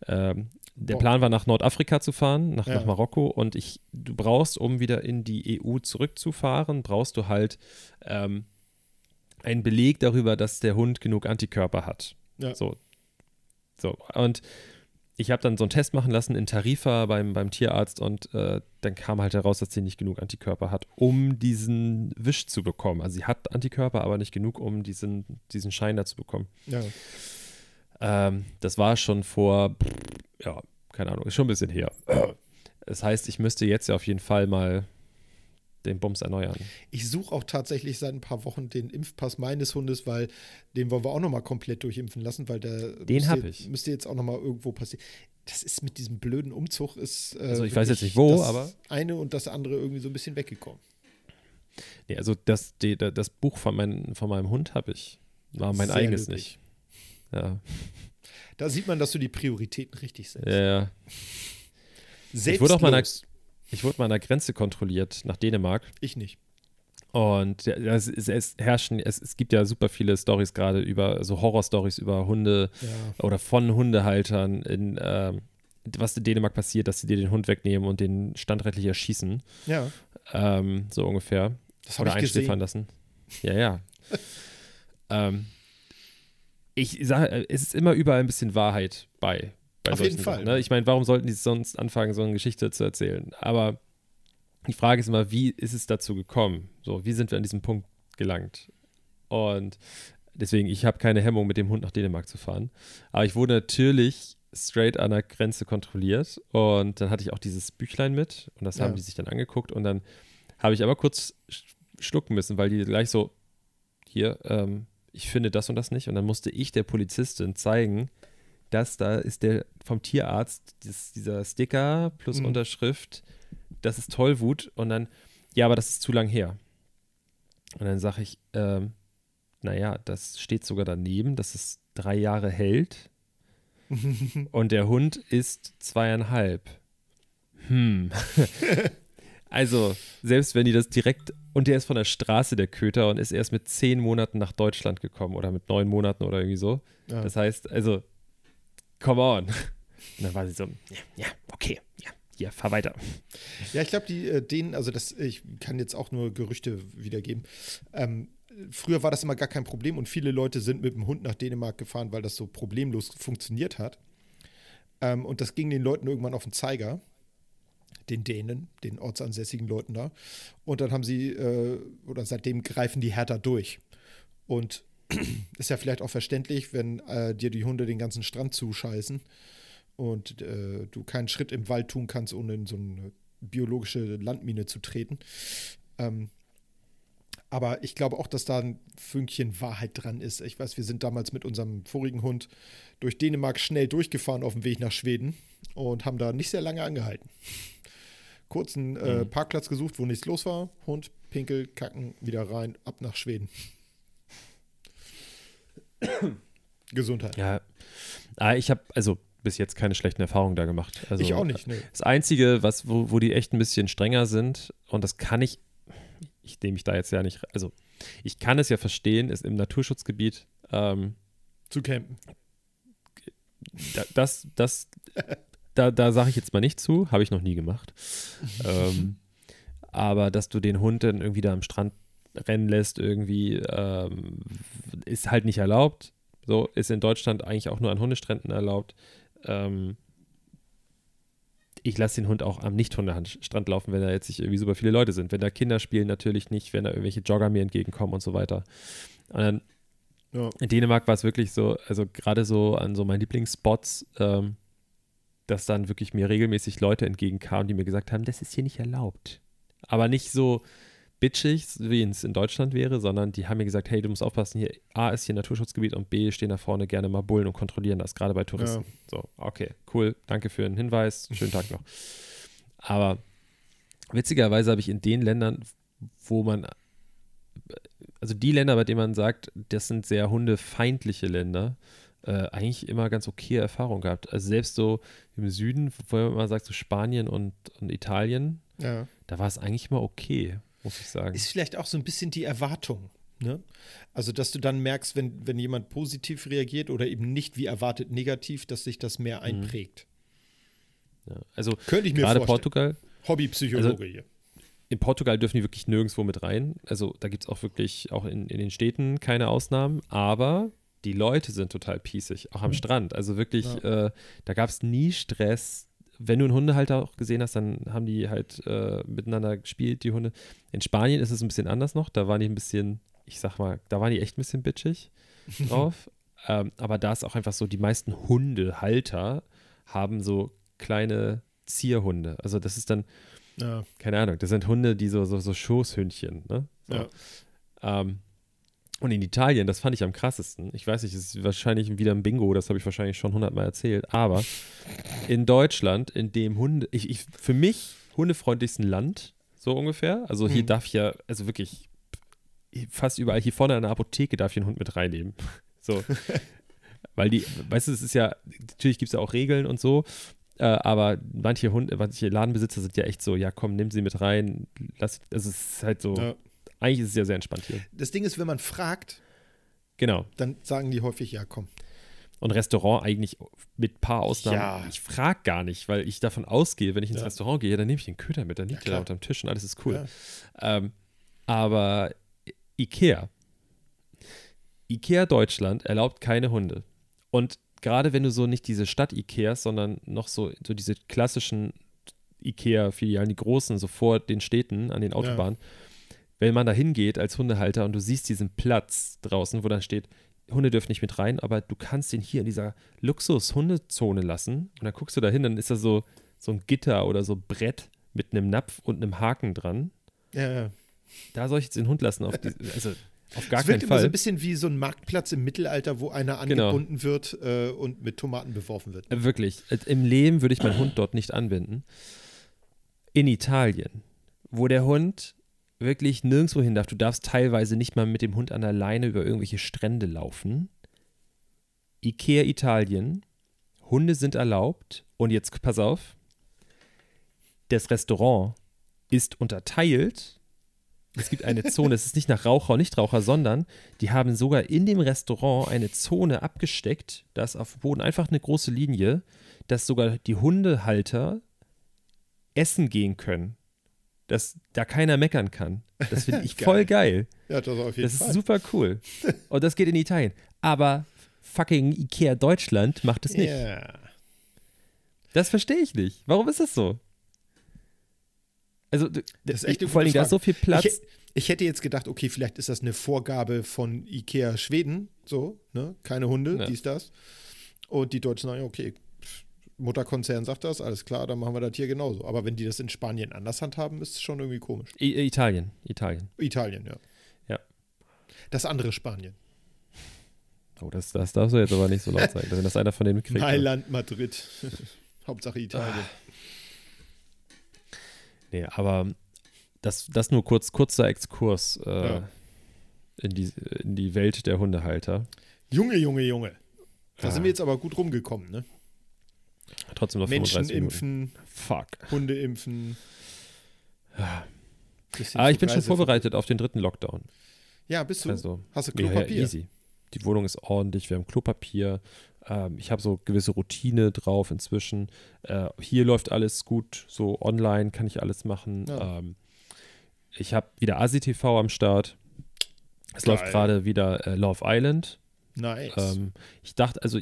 S2: ähm, der
S3: Oh.
S2: Plan war nach Nordafrika zu fahren, nach,
S3: Ja.
S2: nach Marokko und ich, du brauchst, um wieder in die EU zurückzufahren, brauchst du halt ähm, einen Beleg darüber, dass der Hund genug Antikörper hat.
S3: Ja.
S2: So. So. Und ich habe dann so einen Test machen lassen in Tarifa beim, beim Tierarzt und äh, dann kam halt heraus, dass sie nicht genug Antikörper hat, um diesen Wisch zu bekommen. Also sie hat Antikörper, aber nicht genug, um diesen, diesen Schein da zu bekommen.
S3: ja.
S2: Ähm, das war schon vor, ja, keine Ahnung, ist schon ein bisschen her. Das heißt, ich müsste jetzt ja auf jeden Fall mal den Bums erneuern.
S3: Ich suche auch tatsächlich seit ein paar Wochen den Impfpass meines Hundes, weil den wollen wir auch nochmal komplett durchimpfen lassen, weil der
S2: Den
S3: müsste-
S2: hab ich.
S3: Müsste jetzt auch nochmal irgendwo passieren. Das ist mit diesem blöden Umzug ist. Äh,
S2: Also ich weiß jetzt nicht wo,
S3: das
S2: aber-
S3: Eine und das andere irgendwie so ein bisschen weggekommen.
S2: Nee, also das, die, da- das Buch von, mein, von meinem Hund habe ich. War mein
S3: Sehr
S2: eigenes
S3: löblich.
S2: nicht. Ja.
S3: Da sieht man, dass du die Prioritäten richtig setzt.
S2: ja, ja.
S3: Selbstlos.
S2: wurde auch mal einer- Ich wurde mal an der Grenze kontrolliert nach Dänemark.
S3: Ich nicht.
S2: Und ja, es, es, es herrschen, es, es gibt ja super viele Stories gerade über, so Horror-Stories über Hunde
S3: Ja.
S2: oder von Hundehaltern, in, ähm, was in Dänemark passiert, dass sie dir den Hund wegnehmen und den standrechtlich erschießen.
S3: Ja,
S2: Ähm, so ungefähr.
S3: das habe ich
S2: einschläfern
S3: gesehen.
S2: lassen. Ja, ja. [laughs] ähm, ich sage, es ist immer überall ein bisschen Wahrheit bei. bei
S3: Auf
S2: solchen
S3: jeden Fall.
S2: Sachen, ne? Ich meine, warum sollten die sonst anfangen, so eine Geschichte zu erzählen? Aber die Frage ist immer, wie ist es dazu gekommen? So, wie sind wir an diesem Punkt gelangt? Und deswegen, ich habe keine Hemmung, mit dem Hund nach Dänemark zu fahren. Aber ich wurde natürlich straight an der Grenze kontrolliert und dann hatte ich auch dieses Büchlein mit und das
S3: Ja.
S2: haben die sich dann angeguckt und dann habe ich aber kurz sch- schlucken müssen, weil die gleich so, hier, ähm, ich finde das und das nicht und dann musste ich der Polizistin zeigen, dass da ist der vom Tierarzt dieses, dieser Sticker plus
S3: Mhm.
S2: Unterschrift, das ist Tollwut und dann, ja, aber das ist zu lang her. Und dann sage ich, ähm, naja, das steht sogar daneben, dass es drei Jahre hält [laughs] und der Hund ist zweieinhalb. Hm. [laughs] also, selbst wenn die das direkt, und der ist von der Straße, der Köter, und ist erst mit zehn Monaten nach Deutschland gekommen oder mit neun Monaten oder irgendwie so.
S3: Ja.
S2: Das heißt, also, come on. Und dann war sie so, ja, ja okay, ja, ja, fahr weiter.
S3: Ja, ich glaube, die äh, denen, also das, ich kann jetzt auch nur Gerüchte wiedergeben. Ähm, früher war das immer gar kein Problem und viele Leute sind mit dem Hund nach Dänemark gefahren, weil das so problemlos funktioniert hat. Ähm, und das ging den Leuten irgendwann auf den Zeiger, den Dänen, den ortsansässigen Leuten da. Und dann haben sie, äh, oder seitdem greifen die härter durch. Und [clears throat] ist ja vielleicht auch verständlich, wenn äh, dir die Hunde den ganzen Strand zuscheißen und äh, du keinen Schritt im Wald tun kannst, ohne in so eine biologische Landmine zu treten. Ähm, aber ich glaube auch, dass da ein Fünkchen Wahrheit dran ist. Ich weiß, wir sind damals mit unserem vorigen Hund durch Dänemark schnell durchgefahren auf dem Weg nach Schweden und haben da nicht sehr lange angehalten. Kurzen äh,
S2: Mhm.
S3: Parkplatz gesucht, wo nichts los war. Hund, Pinkel, Kacken, wieder rein, ab nach Schweden. [coughs] Gesundheit.
S2: Ja. Ah, ich habe also bis jetzt keine schlechten Erfahrungen da gemacht. Also,
S3: ich auch nicht, ne.
S2: Das Einzige, was, wo, wo die echt ein bisschen strenger sind, und das kann ich, ich nehme mich da jetzt ja nicht, also ich kann es ja verstehen, ist im Naturschutzgebiet ähm,
S3: Zu campen.
S2: da, das, das, [laughs] da, da sage ich jetzt mal nicht zu, habe ich noch nie gemacht. [laughs] ähm, aber dass du den Hund dann irgendwie da am Strand rennen lässt, irgendwie, ähm, ist halt nicht erlaubt. So ist in Deutschland eigentlich auch nur an Hundestränden erlaubt. Ähm, ich lasse den Hund auch am Nicht-Hundestrand laufen, wenn da jetzt nicht irgendwie super viele Leute sind. Wenn da Kinder spielen, natürlich nicht, wenn da irgendwelche Jogger mir entgegenkommen und so weiter. Und dann
S3: Ja.
S2: in Dänemark war es wirklich so, also gerade so an so meinen Lieblingsspots, ähm, dass dann wirklich mir regelmäßig Leute entgegenkamen, die mir gesagt haben, das ist hier nicht erlaubt. Aber nicht so bitchig, wie es in Deutschland wäre, sondern die haben mir gesagt, hey, du musst aufpassen, hier A ist hier Naturschutzgebiet und B stehen da vorne gerne mal Bullen und kontrollieren das, gerade bei Touristen. So, okay, cool, danke für den Hinweis, schönen Tag noch. Aber witzigerweise habe ich in den Ländern, wo man, also die Länder, bei denen man sagt, das sind sehr hundefeindliche Länder, äh, eigentlich immer ganz okay Erfahrungen gehabt. Also selbst so im Süden, wo man immer sagt, so Spanien und, und Italien,
S3: Ja.
S2: da war es eigentlich immer okay, muss ich sagen.
S3: Ist vielleicht auch so ein bisschen die Erwartung. Ne? Also, dass du dann merkst, wenn, wenn jemand positiv reagiert oder eben nicht wie erwartet negativ, dass sich das mehr einprägt.
S2: ja. Also
S3: Könnte ich mir
S2: gerade
S3: vorstellen.
S2: Portugal,
S3: Hobbypsychologe hier.
S2: in Portugal dürfen die wirklich nirgendwo mit rein. Also da gibt es auch wirklich, auch in, in den Städten keine Ausnahmen, aber die Leute sind total pießig, auch am Strand. Also wirklich, äh, da gab es nie Stress. Wenn du einen Hundehalter auch gesehen hast, dann haben die halt äh, miteinander gespielt, die Hunde. In Spanien ist es ein bisschen anders noch. Da waren die ein bisschen, ich sag mal, da waren die echt ein bisschen bitchig [laughs] drauf. ähm, aber da ist auch einfach so, die meisten Hundehalter haben so kleine Zierhunde. Also das ist dann,
S3: Ja.
S2: keine Ahnung, das sind Hunde, die so, so, so Schoßhündchen, ne? So.
S3: Ja.
S2: Ähm, und in Italien, das fand ich am krassesten. Ich weiß nicht, es ist wahrscheinlich wieder ein Bingo, das habe ich wahrscheinlich schon hundertmal erzählt. Aber in Deutschland, in dem Hunde, ich, ich für mich hundefreundlichsten Land, so ungefähr. Also hier
S3: Mhm.
S2: darf ich ja, also wirklich fast überall, hier vorne an der Apotheke darf ich einen Hund mit reinnehmen. [laughs] So. Weil die, weißt du, es ist ja, natürlich gibt es ja auch Regeln und so, äh, aber manche Hunde, manche Ladenbesitzer sind ja echt so, ja komm, nimm sie mit rein, lass, also es ist halt so,
S3: Ja.
S2: Eigentlich ist es ja sehr entspannt hier.
S3: Das Ding ist, wenn man fragt,
S2: Genau.
S3: dann sagen die häufig, ja, komm.
S2: Und Restaurant eigentlich mit paar Ausnahmen.
S3: Ja.
S2: Ich frage gar nicht, weil ich davon ausgehe, wenn ich ins
S3: Ja.
S2: Restaurant gehe, dann nehme ich den Köder mit, dann liegt
S3: Ja,
S2: der da unterm Tisch und alles ist cool.
S3: Ja.
S2: Ähm, aber Ikea. Ikea Deutschland erlaubt keine Hunde. Und gerade wenn du so nicht diese Stadt-Ikeas, sondern noch so, so diese klassischen Ikea-Filialen, die großen, so vor den Städten an den Autobahnen, wenn man da hingeht als Hundehalter und du siehst diesen Platz draußen, wo dann steht, Hunde dürfen nicht mit rein, aber du kannst den hier in dieser Luxus-Hundezone lassen. Und dann guckst du da hin, dann ist da so, so ein Gitter oder so Brett mit einem Napf und einem Haken dran.
S3: Ja, ja.
S2: Da soll ich jetzt den Hund lassen. Auf die, also auf gar
S3: es
S2: keinen
S3: wirkt immer so
S2: Fall.
S3: ein bisschen wie so ein Marktplatz im Mittelalter, wo einer
S2: Genau.
S3: angebunden wird äh, und mit Tomaten beworfen wird.
S2: Äh, Wirklich. Äh, Im Leben würde ich meinen Hund dort nicht anbinden. In Italien, wo der Hund wirklich nirgendwo hin darf. Du darfst teilweise nicht mal mit dem Hund an der Leine über irgendwelche Strände laufen. Ikea Italien. Hunde sind erlaubt. Und jetzt pass auf. Das Restaurant ist unterteilt. Es gibt eine [laughs] Zone, es ist nicht nach Raucher und Nichtraucher, sondern die haben sogar in dem Restaurant eine Zone abgesteckt. Da ist auf dem Boden einfach eine große Linie, dass sogar die Hundehalter essen gehen können. Dass da keiner meckern kann. Das finde [laughs] ich
S3: Geil.
S2: voll geil.
S3: Ja, das auf jeden
S2: Das
S3: Fall.
S2: ist super cool. Und das geht in Italien. Aber fucking Ikea Deutschland macht es nicht.
S3: Ja.
S2: Das verstehe ich nicht. Warum ist das so? Also,
S3: Das ist echt
S2: vor allem, da ist so viel Platz.
S3: Ich, ich hätte jetzt gedacht, okay, vielleicht ist das eine Vorgabe von Ikea Schweden, so, ne? Keine Hunde,
S2: Ja.
S3: dies, das. Und die Deutschen sagen, okay, Mutterkonzern sagt das, alles klar, dann machen wir das hier genauso. Aber wenn die das in Spanien anders handhaben, ist es schon irgendwie komisch.
S2: I Italien, Italien.
S3: Italien, ja.
S2: Ja.
S3: Das andere Spanien.
S2: Oh, das, das darfst du jetzt aber nicht so laut sagen, wenn das einer von denen mitkriegt.
S3: Mailand, Madrid. [laughs] Hauptsache Italien.
S2: Ah. Nee, aber das, das nur kurz, kurzer Exkurs äh,
S3: Ja.
S2: in, die, in die Welt der Hundehalter.
S3: Junge, Junge, Junge. Da
S2: Ah.
S3: sind wir jetzt aber gut rumgekommen, ne?
S2: Trotzdem noch
S3: Menschen
S2: 35 Minuten.
S3: impfen,
S2: Fuck.
S3: Hunde impfen. Bisschen
S2: Ah, ich bin schon vorbereitet auf den dritten Lockdown.
S3: Ja, bist du?
S2: Also,
S3: Hast du
S2: ja, ja,
S3: Klopapier?
S2: easy. Die Wohnung ist ordentlich, wir haben Klopapier. Ähm, ich habe so gewisse Routine drauf inzwischen. Äh, hier läuft alles gut, so online kann ich alles machen.
S3: Ja.
S2: Ähm, ich habe wieder ASI-TV am Start. Es
S3: Geil.
S2: läuft gerade wieder äh, Love Island.
S3: Nice.
S2: Ähm, ich dachte, also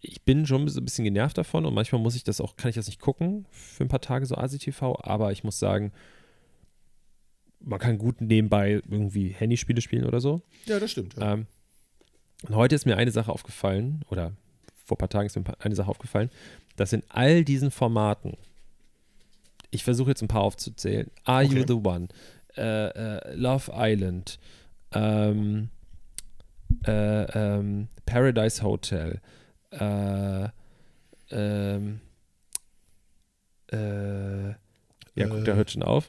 S2: ich- bin schon so ein bisschen genervt davon und manchmal muss ich das auch, kann ich das nicht gucken für ein paar Tage so ASI-TV, aber ich muss sagen, man kann gut nebenbei irgendwie Handyspiele spielen oder so.
S3: ja, das stimmt. Ja.
S2: Ähm, und heute ist mir eine Sache aufgefallen, oder vor ein paar Tagen ist mir eine Sache aufgefallen, dass in all diesen Formaten, ich versuche jetzt ein paar aufzuzählen, Are You
S3: Okay.
S2: the One, äh, äh, Love Island, ähm, äh, ähm, Paradise Hotel, äh, ähm, äh, ja, guck, da
S3: Äh.
S2: hört schon auf.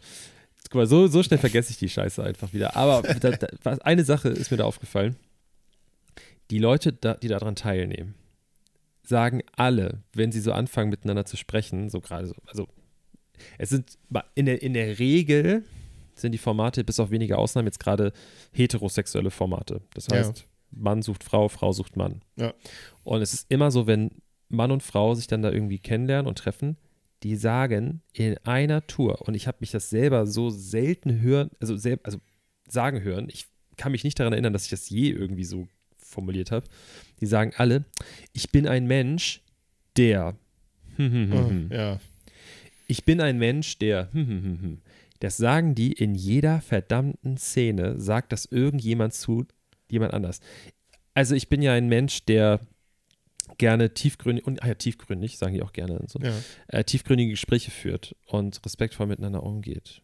S2: Guck mal, so, so schnell vergesse ich die Scheiße einfach wieder. Aber [laughs] da, da, was- eine Sache ist mir da aufgefallen. Die Leute, da, die daran teilnehmen, sagen alle, wenn sie so anfangen miteinander zu sprechen, so gerade so, also es sind in der, in der Regel sind die Formate, bis auf wenige Ausnahmen, jetzt gerade heterosexuelle Formate. Das
S3: Ja.
S2: Mann sucht Frau, Frau sucht Mann.
S3: Ja.
S2: Und es ist immer so, wenn Mann und Frau sich dann da irgendwie kennenlernen und treffen, die sagen in einer Tour, und ich habe mich das selber so selten hören, also, sel also sagen hören, ich kann mich nicht daran erinnern, dass ich das je irgendwie so formuliert habe. Die sagen alle, ich bin ein Mensch, der.
S3: Ah, ja.
S2: Ich bin ein Mensch, der. Das sagen die in jeder verdammten Szene, sagt das irgendjemand zu jemand anders. Also ich bin ja ein Mensch, der gerne tiefgründig, und ah ja, tiefgründig, sagen die auch gerne so,
S3: ja.
S2: äh, tiefgründige Gespräche führt und respektvoll miteinander umgeht.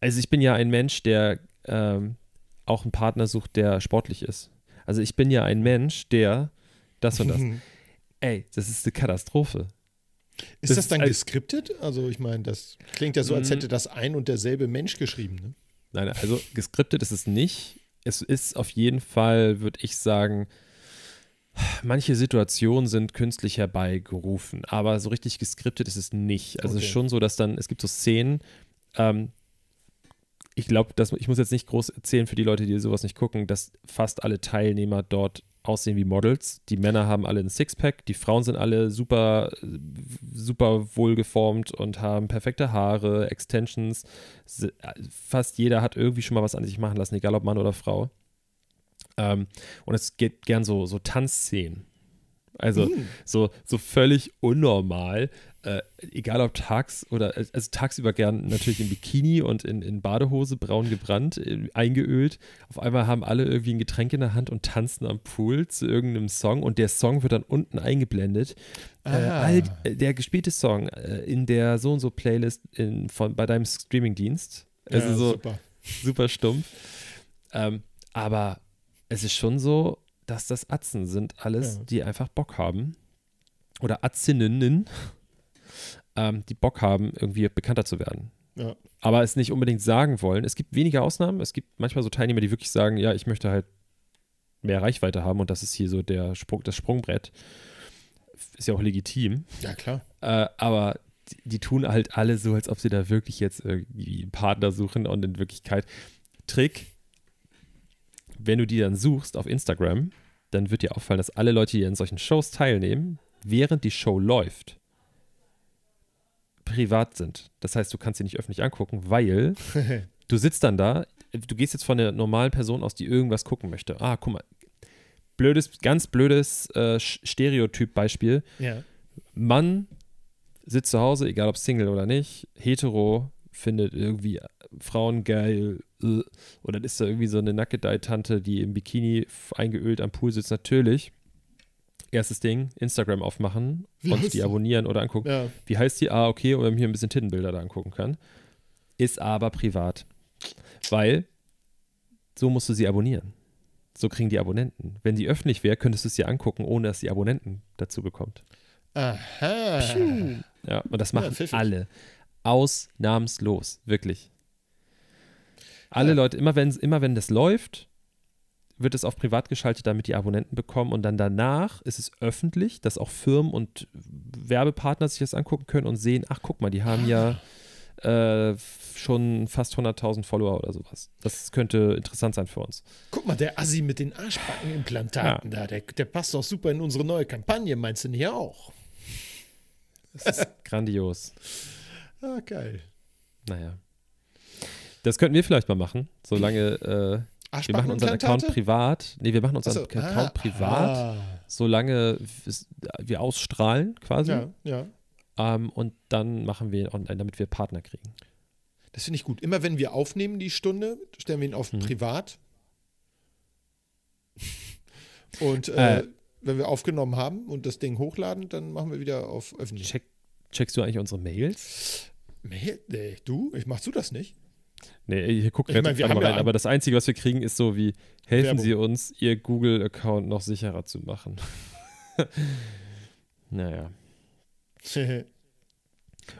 S2: Also ich bin ja ein Mensch, der ähm, auch einen Partner sucht, der sportlich ist. Also ich bin ja ein Mensch, der das und das. [laughs] Ey, das ist eine Katastrophe.
S3: Ist
S2: Das
S3: das dann geskriptet? Also ich meine, das klingt ja so, als
S2: Mhm.
S3: hätte das ein und derselbe Mensch geschrieben. Ne?
S2: Nein, also geskriptet ist es nicht. Es ist auf jeden Fall, würde ich sagen, manche Situationen sind künstlich herbeigerufen, aber so richtig geskriptet ist es nicht. Also es
S3: Okay.
S2: ist schon so, dass dann, es gibt so Szenen, ähm, ich glaube, ich muss jetzt nicht groß erzählen für die Leute, die sowas nicht gucken, dass fast alle Teilnehmer dort aussehen wie Models. Die Männer haben alle ein Sixpack, die Frauen sind alle super, super wohlgeformt und haben perfekte Haare, Extensions. S- Fast jeder hat irgendwie schon mal was an sich machen lassen, egal ob Mann oder Frau. Ähm, und es geht gern so, so Tanzszenen. Also
S3: Hm.
S2: so, so völlig unnormal. Äh, egal ob tags oder, also tagsüber gern natürlich im Bikini und in, in Badehose, braun gebrannt, äh, eingeölt. Auf einmal haben alle irgendwie ein Getränk in der Hand und tanzen am Pool zu irgendeinem Song und der Song wird dann unten eingeblendet. Äh,
S3: Ah.
S2: äh, der gespielte Song äh, in der so und so Playlist in, von, bei deinem Streamingdienst. Also
S3: ja,
S2: so
S3: super.
S2: super stumpf. Ähm, aber es ist schon so, dass das Atzen sind, alles,
S3: Ja.
S2: die einfach Bock haben. Oder Atzinnen, [laughs] ähm, die Bock haben, irgendwie bekannter zu werden.
S3: Ja.
S2: Aber es nicht unbedingt sagen wollen. Es gibt wenige Ausnahmen. Es gibt manchmal so Teilnehmer, die wirklich sagen, ja, ich möchte halt mehr Reichweite haben und das ist hier so der Sprung, das Sprungbrett. Ist ja auch legitim.
S3: ja, klar.
S2: Äh, aber die, die tun halt alle so, als ob sie da wirklich jetzt irgendwie einen Partner suchen und in Wirklichkeit Trick, wenn du die dann suchst auf Instagram, dann wird dir auffallen, dass alle Leute, die an solchen Shows teilnehmen, während die Show läuft, privat sind. Das heißt, du kannst sie nicht öffentlich angucken, weil [laughs] du sitzt dann da, du gehst jetzt von der normalen Person aus, die irgendwas gucken möchte. Ah, guck mal, blödes, ganz blödes äh, Stereotyp-Beispiel.
S3: ja.
S2: Mann sitzt zu Hause, egal ob Single oder nicht, hetero, findet irgendwie Frauen geil. Äh, Und dann ist da irgendwie so eine Nackedei-Tante, die im Bikini eingeölt am Pool sitzt. Natürlich. Erstes Ding, Instagram aufmachen
S3: Wie
S2: und die abonnieren oder angucken.
S3: ja.
S2: Wie heißt die? Ah, okay, oder mir ein bisschen Tittenbilder da angucken kann. Ist aber privat. Weil so musst du sie abonnieren. So kriegen die Abonnenten. Wenn die öffentlich wäre, könntest du es dir angucken, ohne dass die Abonnenten dazu bekommt.
S3: Aha.
S2: Ja, und das
S3: Ja,
S2: machen
S3: pfiffig.
S2: alle. Ausnahmslos, wirklich. Alle
S3: Ja.
S2: Leute, immer wenn, immer wenn das läuft, wird es auf privat geschaltet, damit die Abonnenten bekommen und dann danach ist es öffentlich, dass auch Firmen und Werbepartner sich das angucken können und sehen, ach guck mal, die haben ja äh, schon fast 100.000 Follower oder sowas. Das könnte interessant sein für uns.
S3: Guck mal, der Assi mit den Arschbackenimplantaten da, der, der passt doch super in unsere neue Kampagne, meinst du nicht auch?
S2: Das ist [laughs] grandios.
S3: Ah, geil.
S2: Naja. Das könnten wir vielleicht mal machen, solange äh, wir machen unseren Account privat. Nee, wir machen unseren
S3: So,
S2: Account
S3: ah,
S2: privat,
S3: ah.
S2: solange wir ausstrahlen quasi.
S3: Ja, ja.
S2: Ähm, und dann machen wir ihn online, damit wir Partner kriegen.
S3: Das finde ich gut. Immer wenn wir aufnehmen die Stunde, stellen wir ihn auf
S2: Mhm.
S3: privat. [laughs] Und äh,
S2: Äh.
S3: wenn wir aufgenommen haben und das Ding hochladen, dann machen wir wieder auf öffentlich.
S2: Check, checkst du eigentlich unsere Mails?
S3: Nee, nee, du? Ich machst du das nicht?
S2: Nee, ich gucke
S3: Ich mein, wir ja
S2: rein,
S3: an-
S2: aber das Einzige, was wir kriegen, ist so wie, helfen
S3: Werbung.
S2: Sie uns, Ihr Google-Account noch sicherer zu machen. [laughs] naja. [laughs]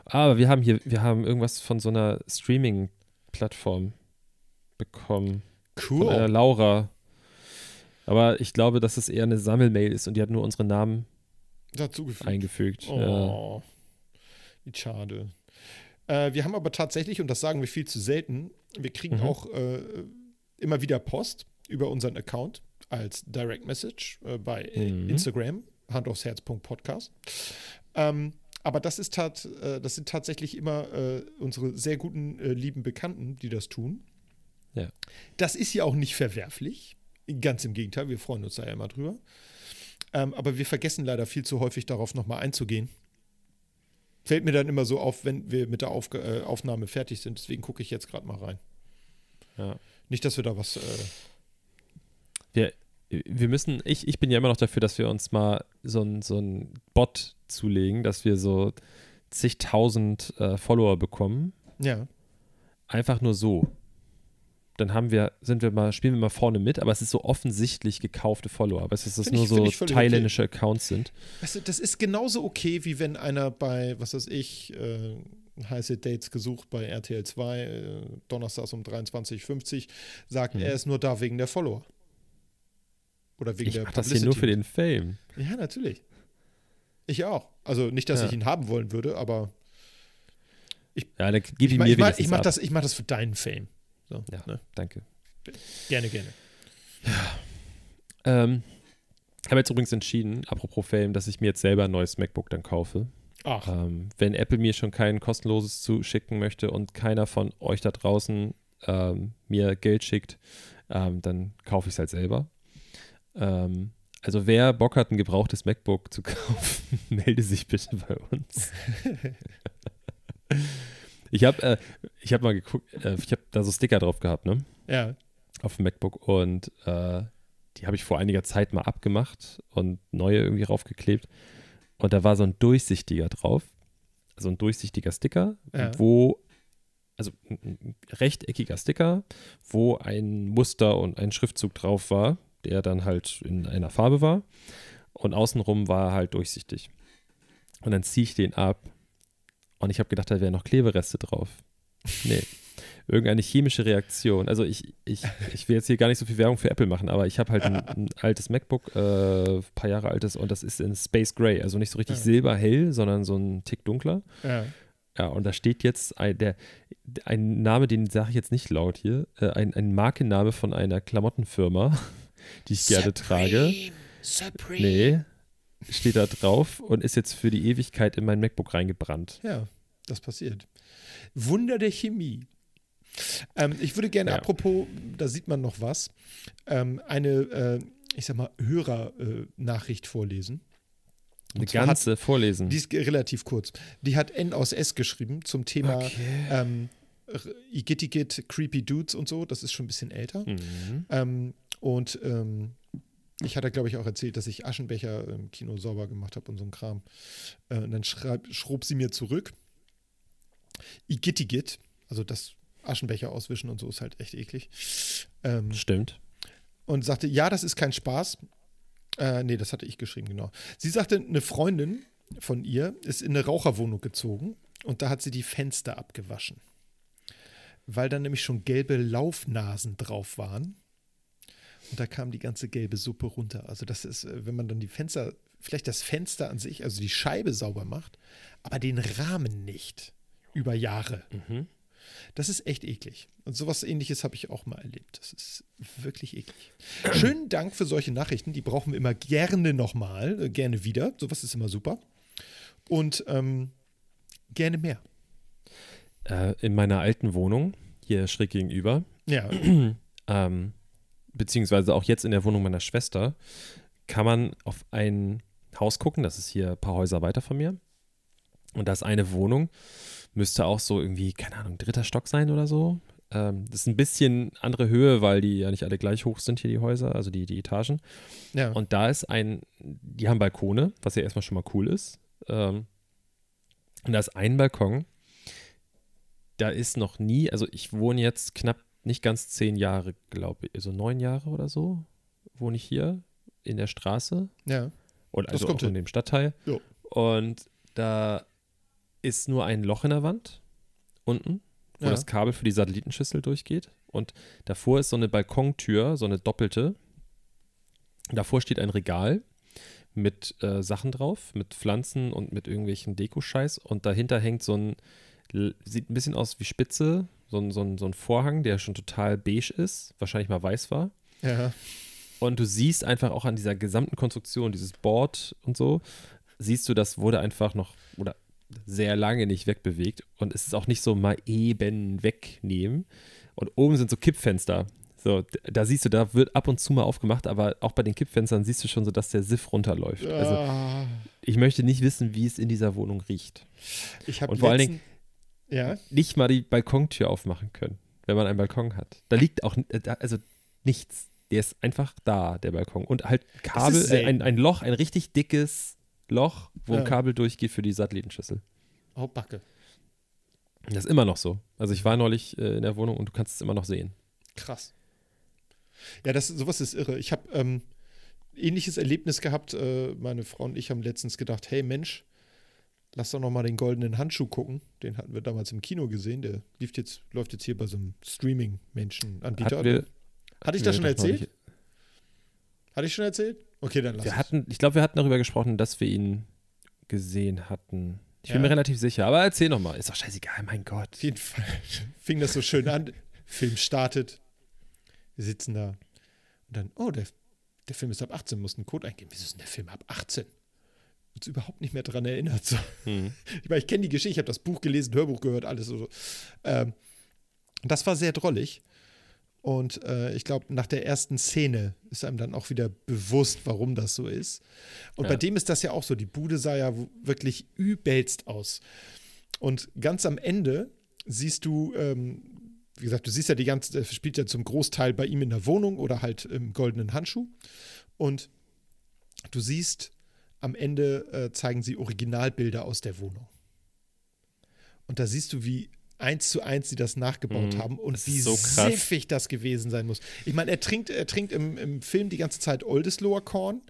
S2: Aber wir haben hier, wir haben irgendwas von so einer Streaming-Plattform bekommen. Von einer
S3: cool.
S2: Laura. Aber ich glaube, dass es eher eine Sammelmail ist und die hat nur unsere Namen
S3: Dazugefügt.
S2: eingefügt. Ja.
S3: Oh, wie schade. Äh, wir haben aber tatsächlich, und das sagen wir viel zu selten, wir kriegen
S2: Mhm.
S3: auch äh, immer wieder Post über unseren Account als Direct Message äh, bei
S2: Mhm.
S3: Instagram, handaufsherz.podcast. Ähm, aber das, ist tat, äh, das sind tatsächlich immer äh, unsere sehr guten, äh, lieben Bekannten, die das tun.
S2: Ja.
S3: Das ist ja auch nicht verwerflich. Ganz im Gegenteil, wir freuen uns da ja immer drüber. Ähm, aber wir vergessen leider viel zu häufig darauf nochmal einzugehen. Fällt mir dann immer so auf, wenn wir mit der Aufge äh, Aufnahme fertig sind. Deswegen gucke ich jetzt gerade mal rein.
S2: Ja.
S3: Nicht, dass wir da was. Äh,
S2: Wir, wir müssen, ich, ich bin ja immer noch dafür, dass wir uns mal so ein, so ein Bot zulegen, dass wir so zigtausend äh, Follower bekommen.
S3: ja.
S2: Einfach nur so. Dann haben wir, sind wir mal, spielen wir mal vorne mit, aber es ist so offensichtlich gekaufte Follower. Aber es ist, dass das nur
S3: ich-
S2: so
S3: ich
S2: thailändische Accounts sind.
S3: Weißt du, das ist genauso okay, wie wenn einer bei, was weiß ich, äh, heiße Dates gesucht bei RTL 2, äh, donnerstags um 23.50 sagt,
S2: Mhm.
S3: er ist nur da wegen der Follower. Oder wegen
S2: Ich
S3: der
S2: mache das hier nur für den Fame.
S3: Ja, natürlich. Ich auch. Also nicht, dass
S2: Ja.
S3: ich ihn haben wollen würde, aber
S2: Ja, dann gib
S3: ich,
S2: ihn
S3: mach,
S2: mir
S3: ich, mach,
S2: wenigstens
S3: ich, mach das, ich mach das für deinen Fame. So,
S2: Ja.
S3: ne?
S2: Danke.
S3: Gerne, gerne.
S2: Ähm, ich habe jetzt übrigens entschieden, apropos Fame, dass ich mir jetzt selber ein neues MacBook dann kaufe.
S3: Ach,
S2: Ähm, wenn Apple mir schon kein kostenloses zuschicken möchte und keiner von euch da draußen ähm, mir Geld schickt, ähm, dann kaufe ich es halt selber. Ähm, also wer Bock hat, ein gebrauchtes MacBook zu [laughs] kaufen, melde sich bitte bei uns. [laughs] ich habe äh, ich hab mal geguckt, äh, ich habe da so Sticker drauf gehabt, ne?
S3: ja.
S2: auf dem MacBook und äh, die habe ich vor einiger Zeit mal abgemacht und neue irgendwie raufgeklebt. Und da war so ein durchsichtiger drauf, also ein durchsichtiger Sticker,
S3: Ja.
S2: wo, also ein, ein rechteckiger Sticker, wo ein Muster und ein Schriftzug drauf war, der dann halt in einer Farbe war. Und außenrum war er halt durchsichtig. Und dann ziehe ich den ab und ich habe gedacht, da wären noch Klebereste drauf. Nee. Irgendeine chemische Reaktion. Also ich, ich, ich will jetzt hier gar nicht so viel Werbung für Apple machen, aber ich habe halt ein, [laughs] ein altes MacBook, äh, paar Jahre altes, und das ist in Space Gray. Also nicht so richtig
S3: Ja.
S2: silberhell, sondern so ein Tick dunkler.
S3: ja.
S2: Ja, und da steht jetzt ein, der, ein Name, den sage ich jetzt nicht laut hier, äh, ein, ein Markenname von einer Klamottenfirma, [laughs] die ich gerne trage.
S3: Supreme.
S2: Nee, steht da drauf und ist jetzt für die Ewigkeit in mein MacBook reingebrannt.
S3: Ja, das passiert. Wunder der Chemie. Ähm, ich würde gerne,
S2: Ja.
S3: apropos, da sieht man noch was, ähm, eine, äh, ich sag mal, Hörernachricht vorlesen.
S2: Eine
S3: zwar hat-
S2: ganze vorlesen.
S3: Die ist relativ kurz. Die hat N aus S geschrieben zum Thema
S2: Okay.
S3: ähm, Igittigit, Creepy Dudes und so. Das ist schon ein bisschen älter.
S2: Mhm.
S3: Ähm, und ähm, ich hatte, glaube ich, auch erzählt, dass ich Aschenbecher im Kino sauber gemacht habe und so ein Kram. Äh, und dann schreib, schrob sie mir zurück. Igittigit, also das Aschenbecher auswischen und so ist halt echt eklig. Ähm,
S2: Stimmt.
S3: und sagte, ja, das ist kein Spaß. Äh, nee, das hatte ich geschrieben, genau. Sie sagte, eine Freundin von ihr ist in eine Raucherwohnung gezogen und da hat sie die Fenster abgewaschen. Weil da nämlich schon gelbe Laufnasen drauf waren. Und da kam die ganze gelbe Suppe runter. Also das ist, äh, wenn man dann die Fenster, vielleicht das Fenster an sich, also die Scheibe sauber macht, aber den Rahmen nicht über Jahre.
S2: Mhm.
S3: Das ist echt eklig. Und sowas ähnliches habe ich auch mal erlebt. Das ist wirklich eklig. [clears throat] Schönen Dank für solche Nachrichten. Die brauchen wir immer gerne nochmal, äh, gerne wieder. Sowas ist immer super. Und ähm, gerne mehr.
S2: Äh, in meiner alten Wohnung, hier schräg gegenüber,
S3: Ja. [clears throat]
S2: ähm, beziehungsweise auch jetzt in der Wohnung meiner Schwester, kann man auf ein Haus gucken. Das ist hier ein paar Häuser weiter von mir. Und da ist eine Wohnung, müsste auch so irgendwie, keine Ahnung, dritter Stock sein oder so. Ähm, das ist ein bisschen andere Höhe, weil die ja nicht alle gleich hoch sind hier, die Häuser, also die, die Etagen.
S3: ja.
S2: Und da ist ein, die haben Balkone, was ja erstmal schon mal cool ist. Ähm, und da ist ein Balkon, da ist noch nie, also ich wohne jetzt knapp nicht ganz zehn Jahre, glaube ich, also neun Jahre oder so, wohne ich hier in der Straße
S3: ja. Das
S2: also
S3: kommt
S2: auch in dem Stadtteil.
S3: Jo.
S2: Und da ist nur ein Loch in der Wand unten, wo
S3: Ja.
S2: das Kabel für die Satellitenschüssel durchgeht. Und davor ist so eine Balkontür, so eine doppelte. Davor steht ein Regal mit äh, Sachen drauf, mit Pflanzen und mit irgendwelchen Dekoscheiß. Und dahinter hängt so ein, sieht ein bisschen aus wie Spitze, so ein, so ein, so ein Vorhang, der schon total beige ist, wahrscheinlich mal weiß war.
S3: Ja.
S2: Und du siehst einfach auch an dieser gesamten Konstruktion, dieses Board und so, siehst du, das wurde einfach noch oder sehr lange nicht wegbewegt. Und es ist auch nicht so mal eben wegnehmen. Und oben sind so Kippfenster. So, da siehst du, da wird ab und zu mal aufgemacht, aber auch bei den Kippfenstern siehst du schon so, dass der Siff runterläuft. Also
S3: Ah,
S2: ich möchte nicht wissen, wie es in dieser Wohnung riecht.
S3: ich habe
S2: und vor allen Dingen-
S3: Ja.
S2: Nicht mal die Balkontür aufmachen können, wenn man einen Balkon hat. Da liegt auch, äh, also nichts. Der ist einfach da, der Balkon. Und halt Kabel, äh, ein, ein Loch, ein richtig dickes Loch, wo
S3: Ja.
S2: ein Kabel durchgeht für die Satellitenschüssel.
S3: Oh, Backe.
S2: Das ist immer noch so. Also ich war neulich äh, in der Wohnung und du kannst es immer noch sehen.
S3: Krass. Ja, das, sowas ist irre. Ich habe ähm, ähnliches Erlebnis gehabt. Äh, meine Frau und ich haben letztens gedacht, hey Mensch, lass doch noch mal den goldenen Handschuh gucken. Den hatten wir damals im Kino gesehen. Der lief jetzt, läuft jetzt hier bei so einem Streaming-Menschen-Anbieter. Hatte ich das schon erzählt? Hatte ich schon erzählt? Okay, dann lass
S2: Wir
S3: es.
S2: hatten, ich glaube, wir hatten darüber gesprochen, dass wir ihn gesehen hatten. Ich bin
S3: Ja.
S2: mir relativ sicher, aber erzähl noch mal. Ist doch scheißegal, mein Gott.
S3: Auf jeden Fall [laughs] fing das so schön an. Film startet. Wir sitzen da. Und dann, oh, der, der Film ist ab 18, muss einen Code eingeben. Wieso ist denn der Film ab 18? Uns überhaupt nicht mehr dran erinnert. So.
S2: Hm. [laughs]
S3: Ich meine, ich kenne die Geschichte, ich habe das Buch gelesen, Hörbuch gehört, alles so. Ähm, das war sehr drollig. Und äh, ich glaube, nach der ersten Szene ist einem dann auch wieder bewusst, warum das so ist. Und
S2: Ja.
S3: bei dem ist das ja auch so. Die Bude sah ja wirklich übelst aus. Und ganz am Ende siehst du, ähm, wie gesagt, du siehst ja die ganze, der spielt ja zum Großteil bei ihm in der Wohnung oder halt im goldenen Handschuh. Und du siehst, am Ende äh, zeigen sie Originalbilder aus der Wohnung. Und da siehst du, wie eins zu eins sie das nachgebaut
S2: Mhm.
S3: haben und wie
S2: so
S3: siffig das gewesen sein muss. Ich meine, er trinkt, er trinkt im, im Film die ganze Zeit Oldesloher Korn.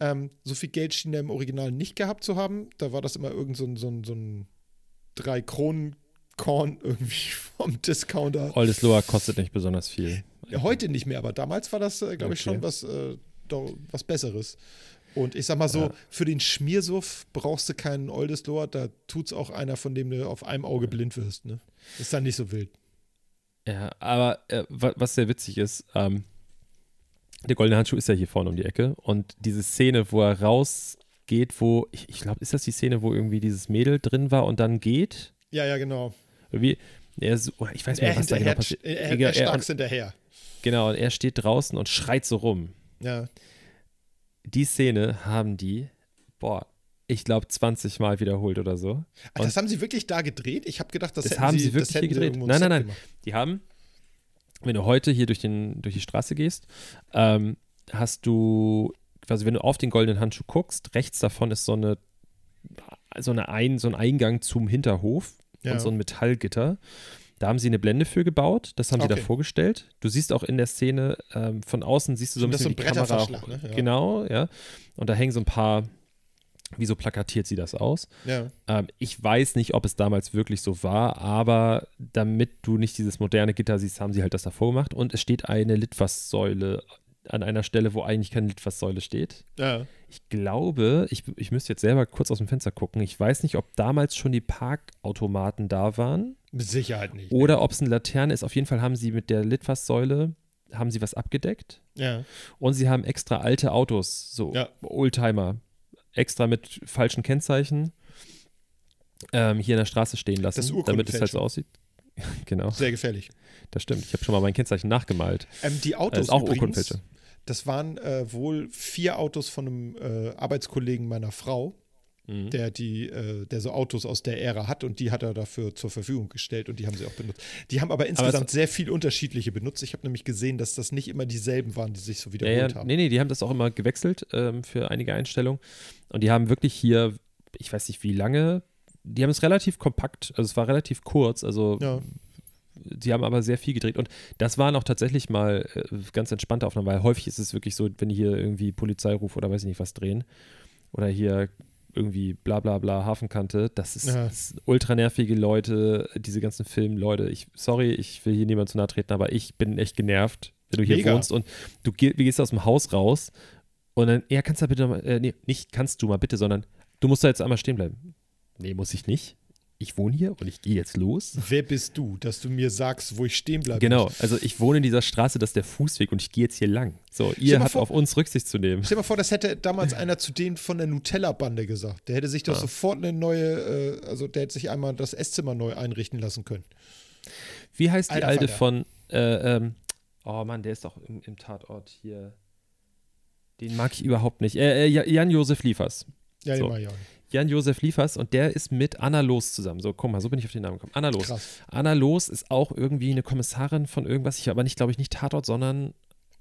S3: Ähm, so viel Geld schien er im Original nicht gehabt zu haben. Da war das immer irgend so ein, so ein, so ein drei Kronen Korn irgendwie [laughs] vom Discounter.
S2: Oldesloe kostet nicht besonders viel.
S3: Ja, heute nicht mehr, aber damals war das, äh, glaube ich,
S2: Okay.
S3: schon was, äh, was Besseres. Und ich sag mal so,
S2: Ja.
S3: für den Schmiersuff brauchst du keinen Oldesloher, da tut's auch einer, von dem du auf einem Auge blind wirst. Ne? Ist dann nicht so wild.
S2: Ja, aber äh, wa- was sehr witzig ist, ähm, der goldene Handschuh ist ja hier vorne um die Ecke und diese Szene, wo er rausgeht, wo, ich, ich glaube, ist das die Szene, wo irgendwie dieses Mädel drin war und dann geht?
S3: Ja, ja, genau.
S2: Irgendwie, er so, ich weiß
S3: er
S2: nicht, was da genau passiert.
S3: er, er, er
S2: und,
S3: hinterher.
S2: genau, und er steht draußen und schreit so rum.
S3: Ja.
S2: Die Szene haben die, boah, ich glaube 20 Mal wiederholt oder so.
S3: Ah, das haben sie wirklich da gedreht? Ich habe gedacht, das,
S2: Das haben
S3: sie,
S2: wirklich hier gedreht. Nein, nein, nein.
S3: gemacht.
S2: Die haben, wenn du heute hier durch, den, durch die Straße gehst, ähm, hast du, quasi wenn du auf den goldenen Handschuh guckst, rechts davon ist so eine, so eine ein, so ein Eingang zum Hinterhof
S3: Ja.
S2: und so ein Metallgitter. Da haben sie eine Blende für gebaut, das haben sie da
S3: Okay.
S2: vorgestellt. Du siehst auch in der Szene, ähm, von außen siehst du so ein
S3: Stimmt, das ist
S2: bisschen
S3: so ein
S2: die Kamera.
S3: Ne? Ja.
S2: Genau, ja. Und da hängen so ein paar, wieso plakatiert sie das aus?
S3: Ja.
S2: Ähm, ich weiß nicht, ob es damals wirklich so war, aber damit du nicht dieses moderne Gitter siehst, haben sie halt das davor gemacht. Und es steht eine Litfaßsäule an einer Stelle, wo eigentlich keine Litfaßsäule steht.
S3: Ja.
S2: Ich glaube, ich, ich müsste jetzt selber kurz aus dem Fenster gucken. Ich weiß nicht, ob damals schon die Parkautomaten da waren
S3: Mit Sicherheit nicht.
S2: oder ob es eine Laterne ist. Auf jeden Fall haben sie mit der Litfaßsäule haben sie was abgedeckt
S3: Ja.
S2: und sie haben extra alte Autos, so
S3: Ja.
S2: Oldtimer, extra mit falschen Kennzeichen ähm, hier in der Straße stehen lassen,
S3: Das
S2: damit es halt so aussieht. [laughs] genau,
S3: Sehr gefährlich.
S2: das stimmt. Ich habe schon mal mein Kennzeichen nachgemalt.
S3: Ähm, die
S2: Das
S3: Autos
S2: ist auch
S3: übrigens, das waren äh, wohl vier Autos von einem äh, Arbeitskollegen meiner Frau,
S2: Mhm.
S3: der die, äh, der so Autos aus der Ära hat und die hat er dafür zur Verfügung gestellt und die haben sie auch benutzt. Die haben aber insgesamt sehr viel unterschiedliche benutzt. Ich habe nämlich gesehen, dass das nicht immer dieselben waren, die sich so
S2: Ja,
S3: wiederholt
S2: ja,
S3: haben.
S2: nee, nee, die haben das auch immer gewechselt ähm, für einige Einstellungen. Und die haben wirklich hier, ich weiß nicht wie lange, die haben es relativ kompakt, also es war relativ kurz, also
S3: Ja.
S2: sie haben aber sehr viel gedreht. Und das waren auch tatsächlich mal äh, ganz entspannte Aufnahmen, weil häufig ist es wirklich so, wenn die hier irgendwie Polizeiruf oder weiß ich nicht was drehen oder hier irgendwie bla bla bla Hafenkante, das ist,
S3: Ja.
S2: sind ultra nervige Leute, diese ganzen Filmleute. Ich, sorry, ich will hier niemand zu nahe treten, aber ich bin echt genervt, wenn du hier
S3: Mega.
S2: wohnst und du geh, wie gehst aus dem Haus raus und dann, ja, kannst du da bitte mal, äh, nee, nicht kannst du mal bitte, sondern du musst da jetzt einmal stehen bleiben. Nee, muss ich nicht. Ich wohne hier und ich gehe jetzt los.
S3: Wer bist du, dass du mir sagst, wo ich stehen bleibe?
S2: Genau, also ich wohne in dieser Straße, das ist der Fußweg und ich gehe jetzt hier lang. So, ihr habt
S3: vor-
S2: auf uns Rücksicht zu nehmen.
S3: Stell dir mal vor, das hätte damals [laughs] einer zu denen von der Nutella-Bande gesagt. Der hätte sich doch
S2: Ja.
S3: sofort eine neue, äh, also der hätte sich einmal das Esszimmer neu einrichten lassen können.
S2: Wie heißt die
S3: Alter
S2: alte
S3: Falter.
S2: von, äh, ähm, oh Mann, der ist doch im, im Tatort hier. Den mag ich überhaupt nicht. Äh, äh, Ja- Jan-Josef Liefers.
S3: Ja,
S2: So.
S3: den war ich auch nicht.
S2: Jan-Josef Liefers und der ist mit Anna Los zusammen. So, guck mal, so bin ich auf den Namen gekommen. Anna Los.
S3: Krass.
S2: Anna Los ist auch irgendwie eine Kommissarin von irgendwas. Ich aber nicht, glaube ich, nicht Tatort, sondern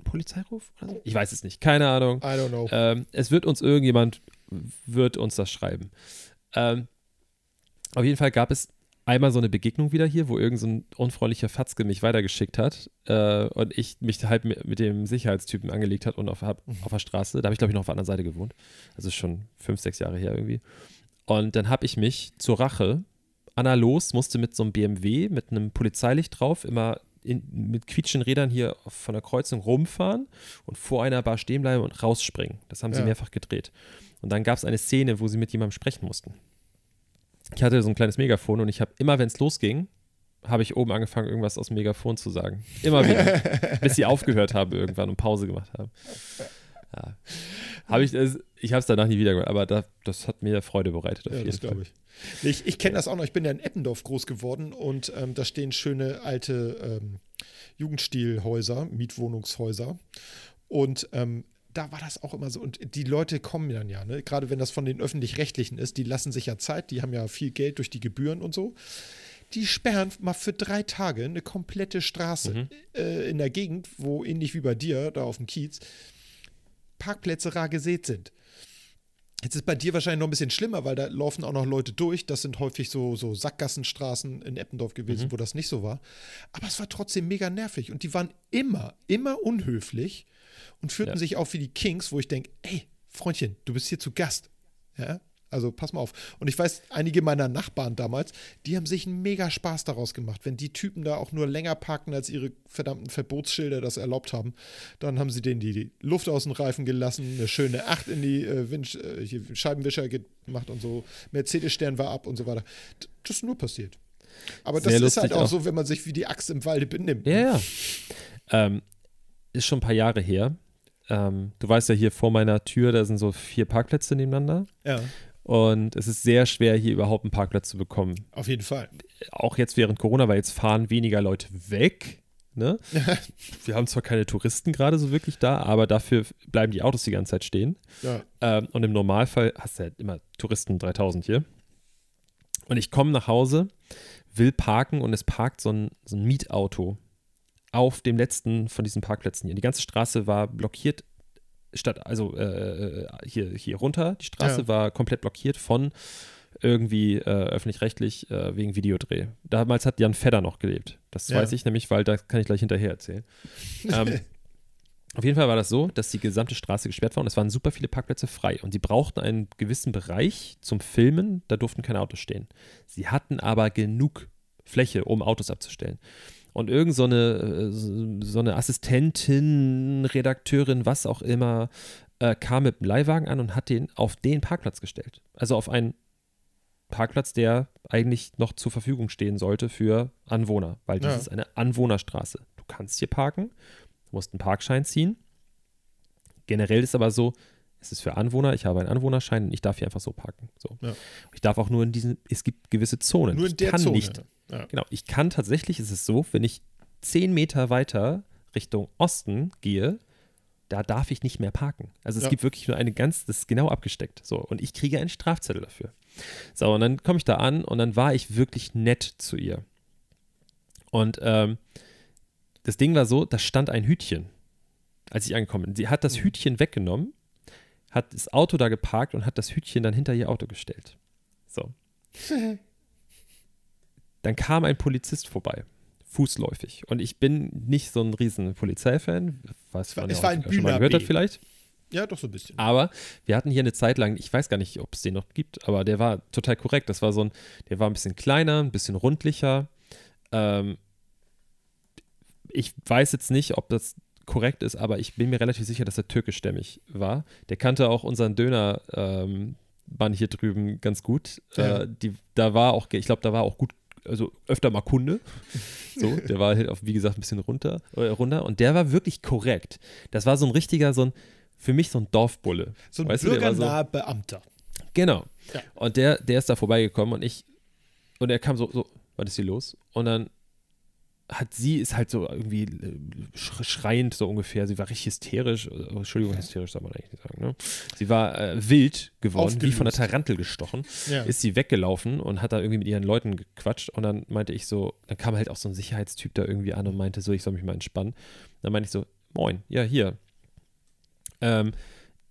S2: Polizeiruf? Oder so? Ich weiß es nicht. Keine Ahnung.
S3: I don't know.
S2: Ähm, es wird uns irgendjemand, wird uns das schreiben. Ähm, auf jeden Fall gab es einmal so eine Begegnung wieder hier, wo irgend so ein unfreundlicher Fatzke mich weitergeschickt hat äh, und ich mich halt mit, dem Sicherheitstypen angelegt hat und auf, hab, auf der Straße. Da habe ich, glaube ich, noch auf der anderen Seite gewohnt. Also schon fünf, sechs Jahre her irgendwie. Und dann habe ich mich zur Rache, Anna Los musste mit so einem BMW, mit einem Polizeilicht drauf, immer in, mit quietschenden Rädern hier von der Kreuzung rumfahren und vor einer Bar stehen bleiben und rausspringen. Das haben sie
S3: Ja.
S2: mehrfach gedreht. Und dann gab es eine Szene, wo sie mit jemandem sprechen mussten. Ich hatte so ein kleines Megafon und ich habe immer, wenn es losging, habe ich oben angefangen, irgendwas aus dem Megafon zu sagen. Immer wieder. [laughs] bis sie aufgehört haben irgendwann und Pause gemacht haben. Ja. Habe ich, das- ich habe es danach nie wieder gemacht, aber da, das hat mir Freude bereitet auf
S3: Ja,
S2: jeden Fall.
S3: ich. Ich, ich kenne das auch noch. Ich bin ja in Eppendorf groß geworden und ähm, da stehen schöne alte ähm, Jugendstilhäuser, Mietwohnungshäuser. Und ähm, da war das auch immer so. Und die Leute kommen dann ja, ne? gerade wenn das von den Öffentlich-Rechtlichen ist, die lassen sich ja Zeit, die haben ja viel Geld durch die Gebühren und so. Die sperren mal für drei Tage eine komplette Straße
S2: Mhm.
S3: äh, in der Gegend, wo ähnlich wie bei dir, da auf dem Kiez, Parkplätze rar gesät sind. Jetzt ist bei dir wahrscheinlich noch ein bisschen schlimmer, weil da laufen auch noch Leute durch. Das sind häufig so, so Sackgassenstraßen in Eppendorf gewesen,
S2: Mhm.
S3: wo das nicht so war. Aber es war trotzdem mega nervig. Und die waren immer, immer unhöflich und führten
S2: Ja.
S3: sich auf wie die Kings, wo ich denke, ey, Freundchen, du bist hier zu Gast. Ja, also pass mal auf. Und ich weiß, einige meiner Nachbarn damals, die haben sich einen mega Spaß daraus gemacht. Wenn die Typen da auch nur länger parken, als ihre verdammten Verbotsschilder das erlaubt haben, dann haben sie denen die, die Luft aus den Reifen gelassen, eine schöne Acht in die äh, Wind, äh, Scheibenwischer gemacht und so. Mercedes-Stern war ab und so weiter. Das ist nur passiert. Aber das
S2: Sehr
S3: ist halt auch,
S2: auch.
S3: so, wenn man sich wie die Axt im Walde benimmt.
S2: Ja, ja. Ähm, ist schon ein paar Jahre her. Ähm, du weißt ja, hier vor meiner Tür, da sind so vier Parkplätze nebeneinander.
S3: ja
S2: Und es ist sehr schwer, hier überhaupt einen Parkplatz zu bekommen.
S3: auf jeden Fall.
S2: Auch jetzt während Corona, weil jetzt fahren weniger Leute weg. Ne? [laughs] Wir haben zwar keine Touristen gerade so wirklich da, aber dafür bleiben die Autos die ganze Zeit stehen.
S3: Ja.
S2: Ähm, und im Normalfall hast du halt immer Touristen 3000 hier. Und ich komme nach Hause, will parken und es parkt so ein, so ein Mietauto auf dem letzten von diesen Parkplätzen hier. Die ganze Straße war blockiert, statt, also äh, hier, hier runter, die Straße
S3: Ja.
S2: war komplett blockiert von irgendwie äh, öffentlich-rechtlich äh, wegen Videodreh. Damals hat Jan Fedder noch gelebt. Das
S3: Ja.
S2: weiß ich nämlich, weil da kann ich gleich hinterher erzählen. [laughs] ähm, auf jeden Fall war das so, dass die gesamte Straße gesperrt war und es waren super viele Parkplätze frei. Und sie brauchten einen gewissen Bereich zum Filmen, da durften keine Autos stehen. Sie hatten aber genug Fläche, um Autos abzustellen. Und irgend so eine, äh, so eine Assistentin, Redakteurin, was auch immer, äh, kam mit dem Leihwagen an und hat den auf den Parkplatz gestellt. Also auf einen Parkplatz, der eigentlich noch zur Verfügung stehen sollte für Anwohner, weil das
S3: Ja.
S2: ist eine Anwohnerstraße. Du kannst hier parken, du musst einen Parkschein ziehen. Generell ist aber so, es ist für Anwohner, ich habe einen Anwohnerschein und ich darf hier einfach so parken. So.
S3: Ja.
S2: Ich darf auch nur in diesen, es gibt gewisse Zonen.
S3: Nur in
S2: ich
S3: der
S2: kann
S3: Zone.
S2: nicht
S3: Ja.
S2: Genau, ich kann tatsächlich, ist es so, wenn ich zehn Meter weiter Richtung Osten gehe, da darf ich nicht mehr parken. Also es
S3: Ja.
S2: gibt wirklich nur eine ganz, das ist genau abgesteckt. So, und ich kriege einen Strafzettel dafür. So, und dann komme ich da an und dann war ich wirklich nett zu ihr. Und ähm, das Ding war so, da stand ein Hütchen, als ich angekommen bin. Sie hat das Hütchen weggenommen, hat das Auto da geparkt und hat das Hütchen dann hinter ihr Auto gestellt. So. [laughs] Dann kam ein Polizist vorbei, fußläufig. Und ich bin nicht so ein riesen Polizeifan, was man
S3: es
S2: ja
S3: war
S2: auch
S3: ein
S2: schon mal gehört hat vielleicht.
S3: ja, doch so ein bisschen.
S2: Aber wir hatten hier eine Zeit lang, ich weiß gar nicht, ob es den noch gibt, aber der war total korrekt. Das war so ein, der war ein bisschen kleiner, ein bisschen rundlicher. Ähm, ich weiß jetzt nicht, ob das korrekt ist, aber ich bin mir relativ sicher, dass er türkischstämmig war. Der kannte auch unseren Döner ähm, Mann hier drüben ganz gut.
S3: Ja.
S2: Äh, die, da war auch, ich glaube, da war auch gut, also öfter mal Kunde. [laughs] So, der war halt auch, wie gesagt, ein bisschen runter, äh, runter und der war wirklich korrekt. Das war so ein richtiger, so ein, für mich so ein Dorfbulle.
S3: So ein
S2: Weißt war so-
S3: bürgernaher Beamter.
S2: Genau.
S3: Ja.
S2: Und der, der ist da vorbeigekommen und ich, und er kam so, so, was ist hier los? Und dann hat sie, ist halt so irgendwie äh, sch- schreiend so ungefähr, sie war richtig hysterisch, äh, Entschuldigung, hysterisch soll man eigentlich nicht sagen, ne? Sie war äh, wild geworden, wie von
S3: Aufgelöst.
S2: Tarantel gestochen,
S3: Ja.
S2: ist sie weggelaufen und hat da irgendwie mit ihren Leuten gequatscht und dann meinte ich so, dann kam halt auch so ein Sicherheitstyp da irgendwie an und meinte so, ich soll mich mal entspannen. Dann meinte ich so, moin, ja, hier. Ähm,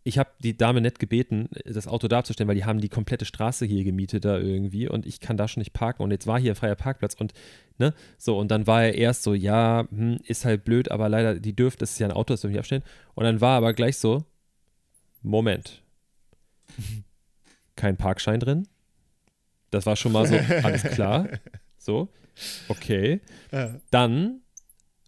S2: ich habe die Dame nett gebeten, das Auto da abzustellen, weil die haben die komplette Straße hier gemietet da irgendwie und ich kann da schon nicht parken und jetzt war hier ein freier Parkplatz und ne, so und dann war er erst so, ja, hm, ist halt blöd, aber leider, die dürft, das ist ja ein Auto, das dürfen die abstellen und dann war aber gleich so, Moment, kein Parkschein drin, das war schon mal so, alles klar, so, okay, dann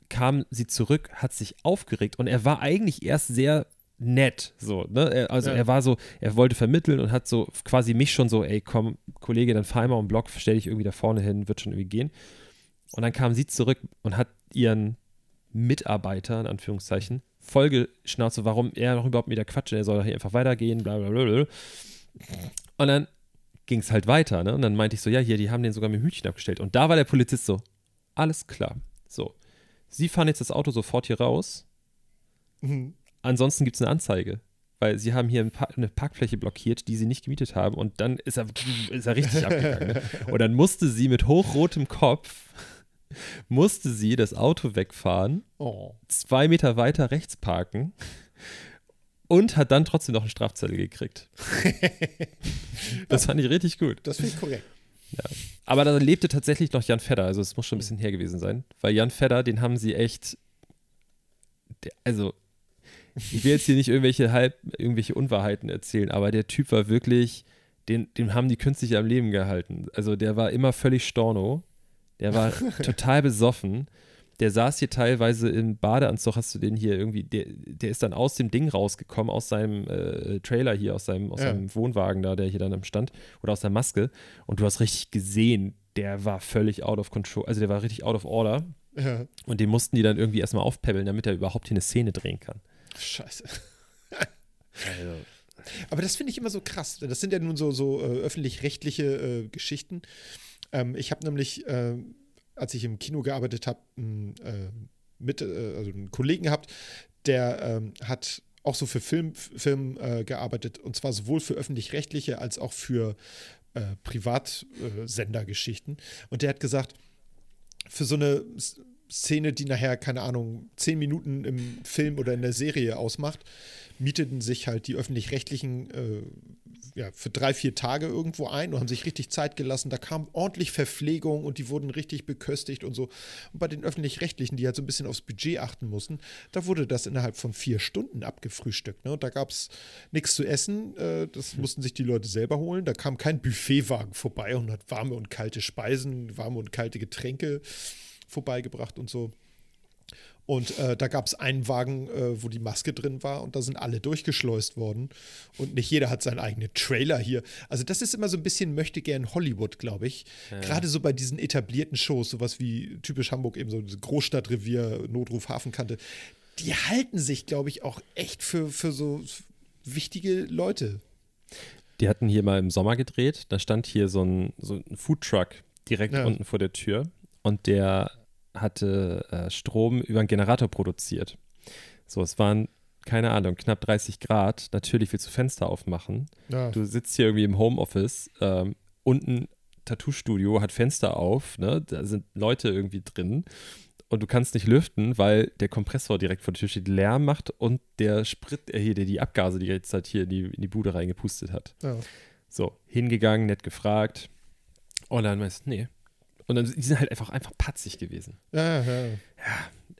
S2: kam sie zurück, hat sich aufgeregt und er war eigentlich erst sehr nett, so, ne? Er, also
S3: Ja.
S2: er war so, er wollte vermitteln und hat so quasi mich schon so, ey, komm, Kollege, dann fahr mal um den Block, stell dich irgendwie da vorne hin, wird schon irgendwie gehen. Und dann kam sie zurück und hat ihren Mitarbeiter, in Anführungszeichen, vollgeschnauzt, warum er noch überhaupt mit der Quatsch, er soll doch hier einfach weitergehen, bla bla bla. bla. Und dann ging es halt weiter, ne? Und dann meinte ich so, ja, hier, die haben den sogar mit dem Hütchen abgestellt. Und da war der Polizist so, alles klar. So, Sie fahren jetzt das Auto sofort hier raus.
S3: Mhm.
S2: Ansonsten gibt es eine Anzeige. Weil sie haben hier ein Pa- eine Parkfläche blockiert, die sie nicht gemietet haben. Und dann ist er, ist er richtig abgegangen. Ne? [laughs] Und dann musste sie mit hochrotem Kopf, musste sie das Auto wegfahren,
S3: Oh.
S2: zwei Meter weiter rechts parken und hat dann trotzdem noch einen Strafzettel gekriegt. [laughs] das fand ich richtig gut.
S3: Das finde ich korrekt.
S2: Aber da lebte tatsächlich noch Jan Fedder, also es muss schon ein bisschen her gewesen sein. Weil Jan Fedder, den haben sie echt. Also, ich will jetzt hier nicht irgendwelche halb, irgendwelche Unwahrheiten erzählen, aber der Typ war wirklich, den, den haben die künstlich am Leben gehalten. Also der war immer völlig storno. Der war [laughs] total besoffen. Der saß hier teilweise im Badeanzug, hast du den hier irgendwie, der, der ist dann aus dem Ding rausgekommen, aus seinem äh, Trailer hier, aus seinem, aus
S3: Ja.
S2: seinem Wohnwagen da, der hier dann am Stand, oder aus der Maske. Und du hast richtig gesehen, der war völlig out of control, also der war richtig out of order.
S3: Ja.
S2: Und den mussten die dann irgendwie erstmal aufpäppeln, damit er überhaupt hier eine Szene drehen kann.
S3: Scheiße. Aber das finde ich immer so krass. Das sind ja nun so, so äh, öffentlich-rechtliche äh, Geschichten. Ähm, ich habe nämlich, äh, als ich im Kino gearbeitet habe, äh, mit, äh, also einen Kollegen gehabt, der ähm, hat auch so für Film, Film äh, gearbeitet und zwar sowohl für öffentlich-rechtliche als auch für Privatsendergeschichten. und der hat gesagt, für so eine Szene, die nachher, keine Ahnung, zehn Minuten im Film oder in der Serie ausmacht, mieteten sich halt die öffentlich-rechtlichen äh, ja, für drei, vier Tage irgendwo ein und haben sich richtig Zeit gelassen. Da kam ordentlich Verpflegung und die wurden richtig beköstigt und so. Und bei den öffentlich-rechtlichen, die halt so ein bisschen aufs Budget achten mussten, da wurde das innerhalb von vier Stunden abgefrühstückt. Ne? Und da gab es nichts zu essen, äh, das mussten sich die Leute selber holen. Da kam kein Buffetwagen vorbei und hat warme und kalte Speisen, warme und kalte Getränke vorbeigebracht und so. Und äh, da gab es einen Wagen, äh, wo die Maske drin war und da sind alle durchgeschleust worden. Und nicht jeder hat seinen eigenen Trailer hier. Also das ist immer so ein bisschen möchte gern Hollywood, glaube ich.
S2: Ja.
S3: Gerade so bei diesen etablierten Shows, sowas wie typisch Hamburg eben so Großstadtrevier, Notruf, Hafenkante. Die halten sich, glaube ich, auch echt für, für so wichtige Leute.
S2: Die hatten hier mal im Sommer gedreht. Da stand hier so ein, so ein Foodtruck direkt
S3: Ja.
S2: unten vor der Tür. Und der hatte äh, Strom über einen Generator produziert. So, es waren, keine Ahnung, knapp 30 Grad. Natürlich willst du Fenster aufmachen.
S3: Ja.
S2: Du sitzt hier irgendwie im Homeoffice. Ähm, unten Tattoo-Studio hat Fenster auf. Ne? Da sind Leute irgendwie drin. Und du kannst nicht lüften, weil der Kompressor direkt vor der Tür steht, Lärm macht und der Sprit, äh, hier, der die Abgase, die jetzt halt hier in die, in die Bude reingepustet hat.
S3: Ja.
S2: So, hingegangen, nett gefragt. Und dann weißt du, nee. Und dann, die sind halt einfach, einfach patzig gewesen.
S3: Ja, ja.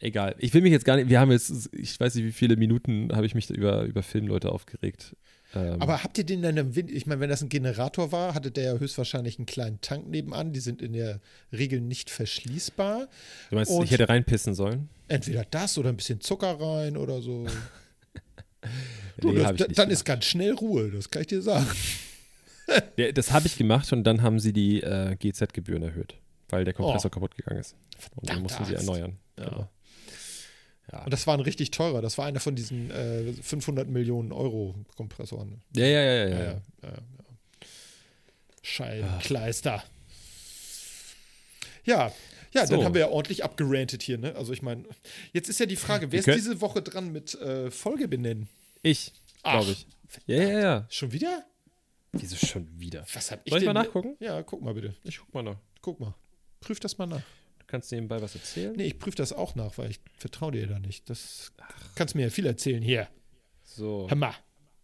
S2: Egal. Ich will mich jetzt gar nicht, wir haben jetzt, ich weiß nicht, wie viele Minuten habe ich mich über, über Filmleute aufgeregt. Ähm,
S3: Aber habt ihr den dann im Wind? Ich meine, wenn das ein Generator war, hatte der ja höchstwahrscheinlich einen kleinen Tank nebenan. Die sind in der Regel nicht verschließbar.
S2: du meinst,
S3: und-
S2: ich hätte reinpissen sollen?
S3: Entweder das oder ein bisschen Zucker rein oder so. [laughs] Du,
S2: Nee,
S3: das, dann
S2: gemacht.
S3: ist ganz schnell Ruhe, das kann ich dir sagen. [laughs]
S2: Ja, das habe ich gemacht und dann haben sie die äh, GZ-Gebühren erhöht, weil der Kompressor
S3: Oh.
S2: kaputt gegangen ist. Und dann mussten sie erneuern.
S3: Ja.
S2: Genau. Ja.
S3: Und das war ein richtig teurer. Das war einer von diesen äh, 500 Millionen Euro Kompressoren.
S2: Ja, ja, ja, ja.
S3: Ja,
S2: ja.
S3: ja. Scheibenkleister. Ja, ja,
S2: So.
S3: dann haben wir ja ordentlich abgerantet hier, ne? Also ich meine, jetzt ist ja die Frage, wer ist diese Woche dran mit äh, Folge benennen?
S2: Ich, glaube ich. Ja, ja, ja.
S3: Schon wieder?
S2: Wieso schon wieder?
S3: Was hab ich
S2: Soll ich
S3: denn?
S2: mal nachgucken?
S3: Ja, guck mal bitte.
S2: Ich guck mal noch.
S3: Guck mal. Prüf das mal nach.
S2: Du kannst nebenbei was erzählen.
S3: Nee, ich prüfe das auch nach, weil ich vertraue dir da nicht. Das kannst mir ja viel erzählen hier.
S2: So.
S3: Hör mal,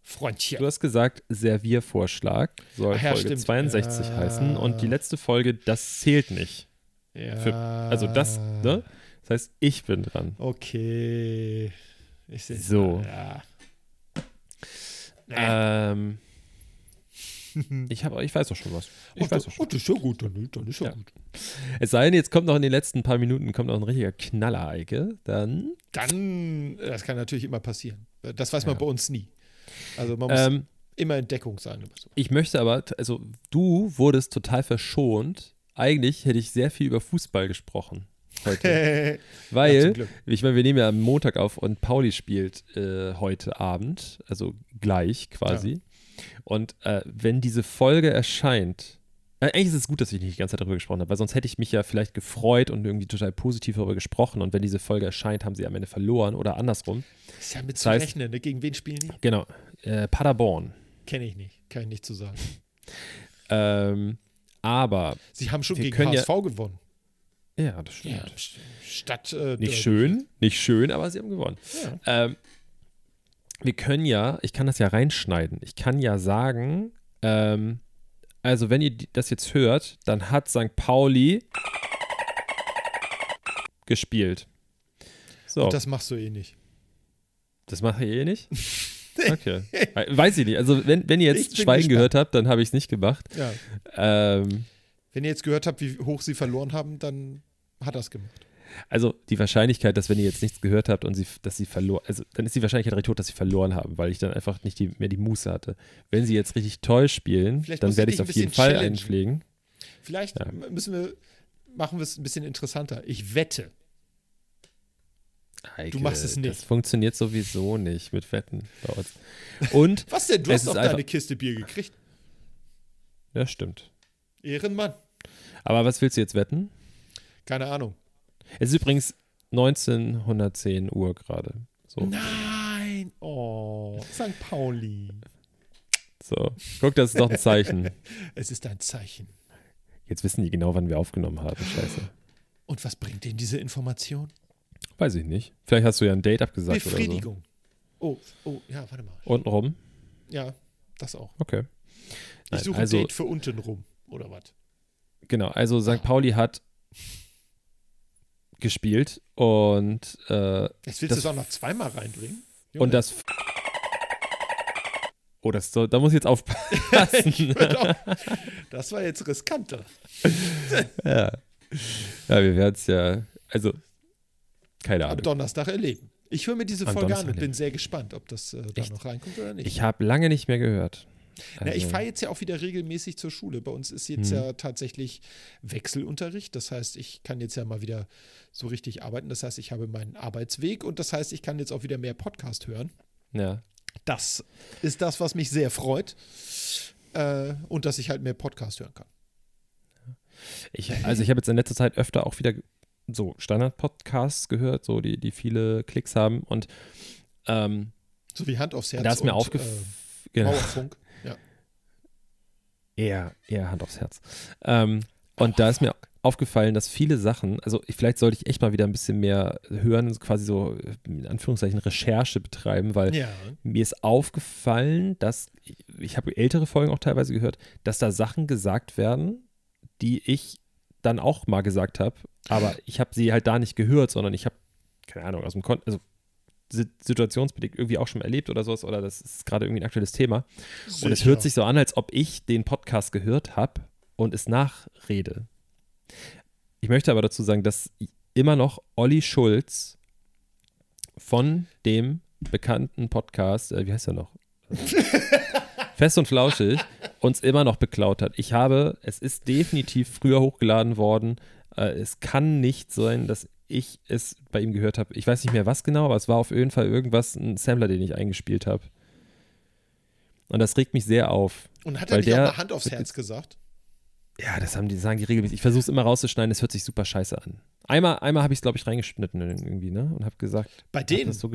S3: Freundchen.
S2: Du hast gesagt, Serviervorschlag soll
S3: Ach ja,
S2: Folge
S3: stimmt.
S2: 62
S3: Ja.
S2: heißen und die letzte Folge, das zählt nicht.
S3: Ja.
S2: Für, also das, ne? Das heißt, ich bin dran.
S3: Okay. Ich sehe
S2: So.
S3: Ja.
S2: Ähm, [laughs] ich, hab, ich weiß doch schon was. Ich
S3: oh,
S2: weiß doch schon.
S3: das ist ja gut, dann, dann ist ja,
S2: Ja.
S3: gut.
S2: Es sei denn, jetzt kommt noch in den letzten paar Minuten kommt noch ein richtiger Knaller, Eike. Dann
S3: Dann, das kann natürlich immer passieren. Das weiß man
S2: Ja.
S3: bei uns nie. Also man muss
S2: ähm,
S3: immer in Deckung sein.
S2: Ich möchte aber, also du wurdest total verschont. Eigentlich hätte ich sehr viel über Fußball gesprochen heute. [laughs]
S3: Ja,
S2: Weil,
S3: Glück.
S2: ich meine, wir nehmen ja am Montag auf und Pauli spielt äh, heute Abend, also gleich quasi. Und äh, wenn diese Folge erscheint, äh, eigentlich ist es gut, dass ich nicht die ganze Zeit darüber gesprochen habe, weil sonst hätte ich mich ja vielleicht gefreut und irgendwie total positiv darüber gesprochen. Und wenn diese Folge erscheint, haben sie am Ende verloren oder andersrum.
S3: Ist ja mit
S2: das
S3: zu
S2: heißt-
S3: rechnen. Ne? Gegen wen spielen die?
S2: Genau. Äh, Paderborn.
S3: Kenne ich nicht. Kann ich nicht zu sagen.
S2: Ähm, aber,
S3: Sie haben schon gegen
S2: können ja-
S3: HSV gewonnen.
S2: ja, das stimmt.
S3: Stadt. Äh,
S2: Nicht schön, nicht schön, aber sie haben gewonnen.
S3: Ja.
S2: Ähm, wir können ja, ich kann das ja reinschneiden. Ich kann ja sagen, ähm, also wenn ihr das jetzt hört, dann hat St. Pauli gespielt. So,
S3: Und
S2: das,
S3: das machst du eh nicht.
S2: mache ich eh nicht. [laughs] Okay. Weiß ich nicht. Also wenn, wenn ihr jetzt Schweigen
S3: gespannt.
S2: gehört habt, dann habe ich es nicht gemacht.
S3: Ja.
S2: Ähm,
S3: Wenn ihr jetzt gehört habt, wie hoch sie verloren haben, dann hat er es gemacht.
S2: Also die Wahrscheinlichkeit, dass wenn ihr jetzt nichts gehört habt und sie, dass sie verloren, also dann ist die Wahrscheinlichkeit recht hoch, dass sie verloren haben, weil ich dann einfach nicht die, mehr die Muße hatte. Wenn sie jetzt richtig toll spielen,
S3: Vielleicht
S2: dann werde
S3: ich
S2: es auf jeden Fall
S3: challengen.
S2: einpflegen.
S3: Vielleicht
S2: Ja.
S3: müssen wir, machen wir es ein bisschen interessanter. Ich wette.
S2: Heike,
S3: machst es nicht.
S2: Das funktioniert sowieso nicht mit Wetten bei uns. Und, [laughs]
S3: Was denn? Du hast doch deine Kiste Bier gekriegt.
S2: ja stimmt.
S3: Ehrenmann.
S2: Aber was willst du jetzt wetten?
S3: Keine Ahnung.
S2: Es ist übrigens 1910 Uhr gerade. So,
S3: Nein. Oh, St. Pauli.
S2: so. Guck, das ist doch ein Zeichen. [laughs]
S3: Es ist ein Zeichen.
S2: Jetzt wissen die genau, wann wir aufgenommen haben. Scheiße.
S3: Und was bringt Ihnen diese Information?
S2: Weiß ich nicht. Vielleicht hast du ja ein Date abgesagt oder so.
S3: Befriedigung. Oh, oh, ja, warte mal.
S2: Untenrum?
S3: Ja, das auch.
S2: Okay.
S3: Ich
S2: Nein,
S3: suche
S2: also-
S3: ein Date für unten rum, oder was?
S2: Genau, also St. Pauli hat gespielt und, äh,
S3: Jetzt willst du es auch noch zweimal reinbringen?
S2: und das. Oh, das, so- da muss ich jetzt aufpassen. [laughs]
S3: das war jetzt riskanter. [laughs]
S2: ja. ja, wir werden es ja. Also, keine
S3: Am
S2: Ahnung.
S3: Donnerstag erleben. Ich höre mir diese
S2: Am
S3: Folge an und bin sehr gespannt, ob das äh, da
S2: Echt?
S3: noch reinkommt oder nicht.
S2: Ich habe lange nicht mehr gehört.
S3: Na, ich
S2: Also-
S3: fahre jetzt ja auch wieder regelmäßig zur Schule. Bei uns ist jetzt
S2: Mhm.
S3: ja tatsächlich Wechselunterricht. Das heißt, ich kann jetzt ja mal wieder so richtig arbeiten. Das heißt, ich habe meinen Arbeitsweg und das heißt, ich kann jetzt auch wieder mehr Podcast hören.
S2: Ja.
S3: Das ist das, was mich sehr freut. Äh, und dass ich halt mehr Podcast hören kann.
S2: Ich, also ich habe jetzt in letzter Zeit öfter auch wieder so Standard-Podcasts gehört, so die, die viele Klicks haben. Und ähm,
S3: So wie Hand aufs Herz.
S2: da ist mir aufgefallen.
S3: Äh,
S2: genau,
S3: Mauerfunk. Ja.
S2: eher, eher Hand aufs Herz. Ähm, und da ist mir aufgefallen, dass viele Sachen, also ich, vielleicht sollte ich echt mal wieder ein bisschen mehr hören, quasi so in Anführungszeichen Recherche betreiben, weil
S3: ja.
S2: mir ist aufgefallen, dass, ich habe ältere Folgen auch teilweise gehört, dass da Sachen gesagt werden, die ich dann auch mal gesagt habe, aber ich habe sie halt da nicht gehört, sondern ich habe, keine Ahnung, aus dem Kon also situationsbedingt irgendwie auch schon erlebt oder sowas, oder das ist gerade irgendwie ein aktuelles Thema. Und es
S3: Sicher.
S2: hört sich so an, als ob ich den Podcast gehört habe und es nachrede. Ich möchte aber dazu sagen, dass immer noch Olli Schulz von dem bekannten Podcast, äh, wie heißt er noch? [laughs] Fest und Flauschig, uns immer noch beklaut hat. Ich habe, es ist definitiv früher hochgeladen worden. Äh, es kann nicht sein, dass ich es bei ihm gehört habe. Ich weiß nicht mehr was genau, aber es war auf jeden Fall irgendwas, ein Sampler, den ich eingespielt habe. Und das regt mich sehr auf.
S3: Und hat er nicht
S2: der-
S3: auch mal Hand aufs Herz gesagt?
S2: Ja, das haben die, sagen die regelmäßig. Ich versuche es immer rauszuschneiden, es hört sich super scheiße an. Einmal, einmal habe ich es, glaube ich, reingeschnitten irgendwie, ne? Und habe gesagt.
S3: Bei denen?
S2: So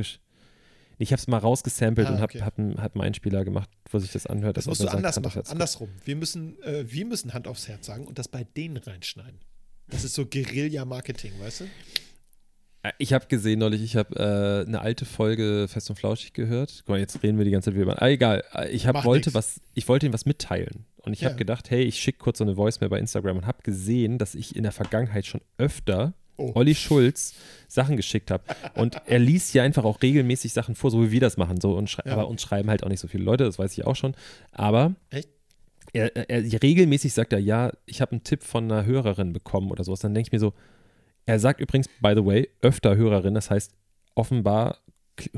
S2: ich habe es mal rausgesampelt
S3: Ah,
S2: und habe hab, einen- hab einen Einspieler gemacht, wo sich das anhört.
S3: Das musst du
S2: sagt,
S3: anders
S2: aufs
S3: machen. Andersrum. Wir müssen, äh, wir müssen Hand aufs Herz sagen und das bei denen reinschneiden. Das ist so Guerilla-Marketing, weißt du?
S2: Äh, Ich habe gesehen neulich, ich habe äh, eine alte Folge Fest und Flauschig gehört. Guck mal, jetzt reden wir die ganze Zeit wieder über. Ah, egal. Äh, Ich hab,
S3: Macht
S2: wollte
S3: nix.
S2: was, ich wollte ihm was mitteilen. Und ich
S3: Ja.
S2: habe gedacht, hey, ich schicke kurz so eine Voicemail bei Instagram und habe gesehen, dass ich in der Vergangenheit schon öfter
S3: Oh.
S2: Olli Schulz Sachen geschickt habe. Und er liest ja einfach auch regelmäßig Sachen vor, so wie wir das machen. So, und
S3: Ja.
S2: Aber uns schreiben halt auch nicht so viele Leute, das weiß ich auch schon. Aber
S3: Echt?
S2: er, er, er regelmäßig sagt er, ja, ich habe einen Tipp von einer Hörerin bekommen oder sowas. Dann denke ich mir so, er sagt übrigens, by the way, öfter Hörerin, das heißt, offenbar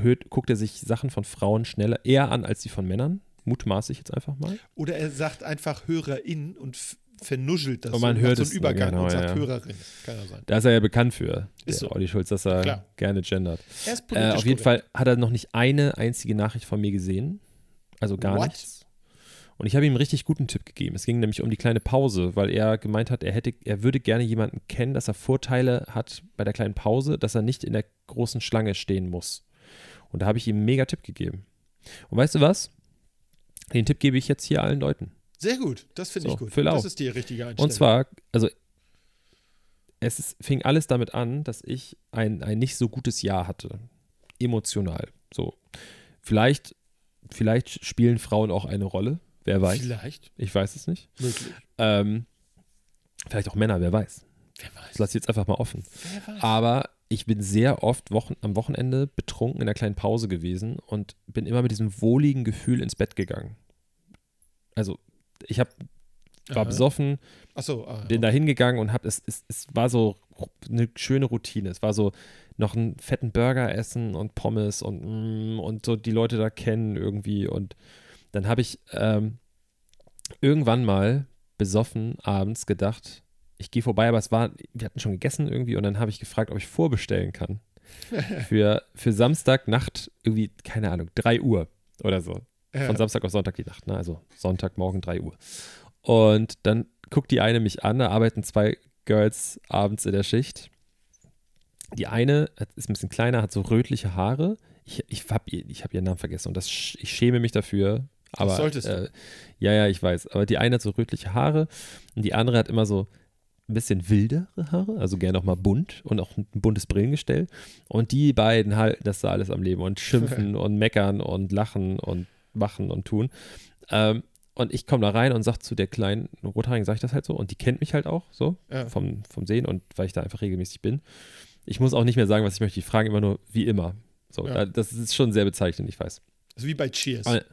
S2: hört, guckt er sich Sachen von Frauen schneller eher an als die von Männern. Mutmaße ich jetzt einfach mal.
S3: Oder er sagt einfach Hörerin und vernuschelt das
S2: Und man
S3: so,
S2: hört
S3: so einen Übergang
S2: genau,
S3: und sagt
S2: ja.
S3: Hörerin. Kann ja sein.
S2: Da ist er ja bekannt für, der
S3: Ist so.
S2: Olli Schulz, dass er
S3: Klar.
S2: gerne gendert.
S3: Er ist
S2: Äh,
S3: politisch
S2: auf jeden
S3: korrekt.
S2: Fall hat er noch nicht eine einzige Nachricht von mir gesehen. Also gar
S3: What?
S2: nichts. Und ich habe ihm einen richtig guten Tipp gegeben. Es ging nämlich um die kleine Pause, weil er gemeint hat, er hätte, er würde gerne jemanden kennen, dass er Vorteile hat bei der kleinen Pause, dass er nicht in der großen Schlange stehen muss. Und da habe ich ihm einen mega Tipp gegeben. Und weißt du was? Den Tipp gebe ich jetzt hier allen Leuten.
S3: Sehr gut, das finde ich
S2: So,
S3: gut.
S2: füll
S3: Das ist die richtige Einstellung.
S2: Und zwar, also es ist, fing alles damit an, dass ich ein, ein nicht so gutes Jahr hatte. Emotional. So. Vielleicht, vielleicht spielen Frauen auch eine Rolle. Wer weiß.
S3: Vielleicht,
S2: Ich weiß es nicht.
S3: möglich.
S2: Ähm, vielleicht auch Männer, wer weiß.
S3: Wer
S2: Das
S3: weiß.
S2: lasse ich jetzt einfach mal offen.
S3: Wer weiß.
S2: Aber ich bin sehr oft Wochen, am Wochenende betrunken in einer kleinen Pause gewesen und bin immer mit diesem wohligen Gefühl ins Bett gegangen. Also, ich hab, war
S3: Aha.
S2: besoffen,
S3: Achso, ah,
S2: bin da hingegangen und hab, es, es, es war so eine schöne Routine. Es war so noch einen fetten Burger essen und Pommes und, mm, und so die Leute da kennen irgendwie. Und dann habe ich ähm, irgendwann mal besoffen abends gedacht, ich gehe vorbei, aber es war, wir hatten schon gegessen irgendwie und dann habe ich gefragt, ob ich vorbestellen kann. [laughs] für, für Samstagnacht irgendwie, keine Ahnung, 3 Uhr oder so.
S3: ja.
S2: Von Samstag auf Sonntag die Nacht, ne? Also Sonntagmorgen 3 Uhr. Und dann guckt die eine mich an, da arbeiten zwei Girls abends in der Schicht. Die eine ist ein bisschen kleiner, hat so rötliche Haare. Ich, ich habe ich hab ihren Namen vergessen und das, ich schäme mich dafür. Aber,
S3: solltest du.
S2: Äh, ja, ja, ich weiß. Aber die eine hat so rötliche Haare und die andere hat immer so ein bisschen wildere Haare, also gerne auch mal bunt und auch ein buntes Brillengestell. Und die beiden halten das da alles am Leben und schimpfen [laughs] und meckern und lachen und machen und tun. Ähm, und ich komme da rein und sage zu der kleinen Rothaarigen, sage ich das halt so. Und die kennt mich halt auch so
S3: Ja.
S2: vom, vom Sehen und weil ich da einfach regelmäßig bin. Ich muss auch nicht mehr sagen, was ich möchte. Die fragen immer nur, wie immer. So,
S3: Ja.
S2: da- das ist schon sehr bezeichnend, ich weiß.
S3: Also wie bei Cheers.
S2: Aber-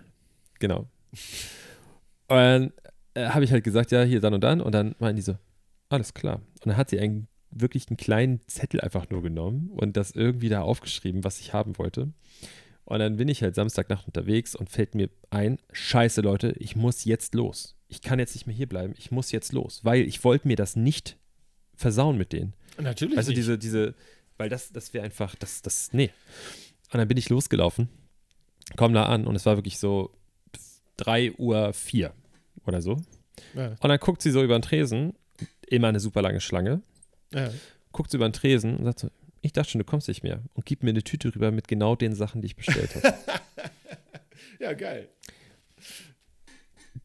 S2: Genau. Und dann äh, habe ich halt gesagt, ja, hier dann und dann. Und dann meinen die so, alles klar. Und dann hat sie ein wirklich einen kleinen Zettel einfach nur genommen und das irgendwie da aufgeschrieben, was ich haben wollte. Und dann bin ich halt Samstagnacht unterwegs und fällt mir ein, scheiße Leute, ich muss jetzt los. Ich kann jetzt nicht mehr hier bleiben, ich muss jetzt los, weil ich wollte mir das nicht versauen mit denen.
S3: Natürlich.
S2: Also
S3: nicht.
S2: diese, diese, weil das, das wäre einfach, das, das, nee. Und dann bin ich losgelaufen, komm da an und es war wirklich so 3 Uhr 4 oder so.
S3: Ja,
S2: Und dann guckt sie so über den Tresen, immer eine super lange Schlange,
S3: ja.
S2: guckt sie über den Tresen und sagt so, ich dachte schon, du kommst nicht mehr. Und gibt mir eine Tüte rüber mit genau den Sachen, die ich bestellt habe. [laughs]
S3: ja, geil.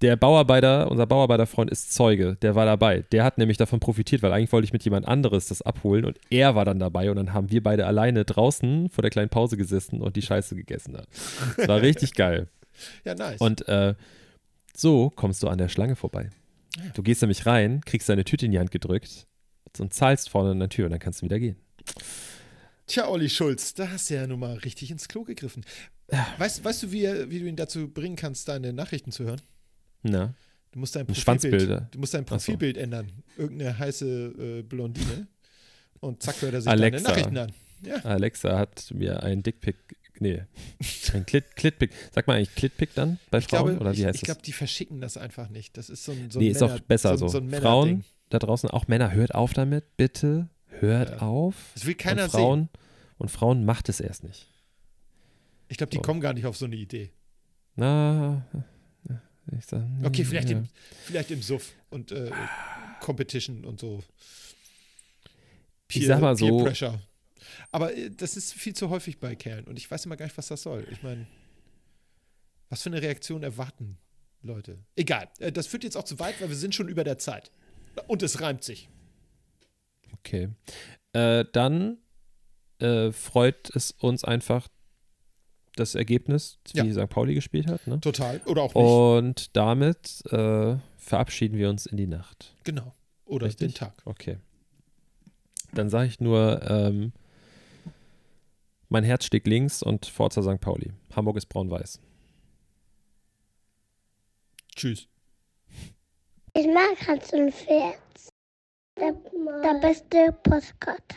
S2: der Bauarbeiter, unser Bauarbeiterfreund ist Zeuge, der war dabei. Der hat nämlich davon profitiert, weil eigentlich wollte ich mit jemand anderes das abholen und er war dann dabei und dann haben wir beide alleine draußen vor der kleinen Pause gesessen und die Scheiße gegessen. Das war richtig geil.
S3: Ja, nice.
S2: Und äh, so kommst du an der Schlange vorbei. Du gehst nämlich rein, kriegst deine Tüte in die Hand gedrückt und zahlst vorne an der Tür und dann kannst du wieder gehen.
S3: Tja, Olli Schulz, da hast du ja nun mal richtig ins Klo gegriffen. Weißt, weißt du, wie, wie du ihn dazu bringen kannst, deine Nachrichten zu hören?
S2: Na,
S3: Du musst dein
S2: Ein
S3: Profilbild, du musst dein
S2: Ach so.
S3: Profilbild ändern. Irgendeine heiße äh, Blondine. Und zack, hört er sich
S2: Alexa.
S3: deine Nachrichten an. Ja,
S2: Alexa hat mir ein Dickpick, nee, ein Clit, Clitpick. Sag mal eigentlich Clitpick dann bei
S3: ich
S2: Frauen
S3: glaube,
S2: oder wie
S3: ich,
S2: heißt
S3: ich glaube, die verschicken das einfach nicht. Das ist so ein, so
S2: nee,
S3: ein
S2: ist auch
S3: Männer-
S2: besser
S3: so.
S2: so.
S3: ein- so ein
S2: Frauen da draußen, auch Männer, hört auf damit, bitte. Hört
S3: Ja.
S2: auf.
S3: Das will keiner
S2: und Frauen, Und Frauen macht es erst nicht.
S3: Ich glaube, die kommen gar nicht auf so eine Idee.
S2: Na, ich sag,
S3: Okay, vielleicht,
S2: ja.
S3: im, vielleicht im Suff und äh, Competition und so.
S2: Ich sag mal so-
S3: Peer Pressure. Aber äh, das ist viel zu häufig bei Kerlen und ich weiß immer gar nicht, was das soll. Ich meine, was für eine Reaktion erwarten Leute? Egal, äh, das führt jetzt auch zu weit, weil wir sind schon über der Zeit. Und es reimt sich.
S2: Okay. Äh, dann äh, freut es uns einfach das Ergebnis, wie St. Pauli gespielt hat. Ne?
S3: Total. Oder auch nicht.
S2: Und damit äh, verabschieden wir uns in die Nacht.
S3: Genau. Oder
S2: Richtig?
S3: den Tag.
S2: Okay. Dann sage ich nur, ähm, mein Herz schlägt links und Forza St. Pauli. Hamburg ist braun-weiß.
S3: Tschüss.
S4: Ich mag Hans und Pferd. Der, der beste Postkarte.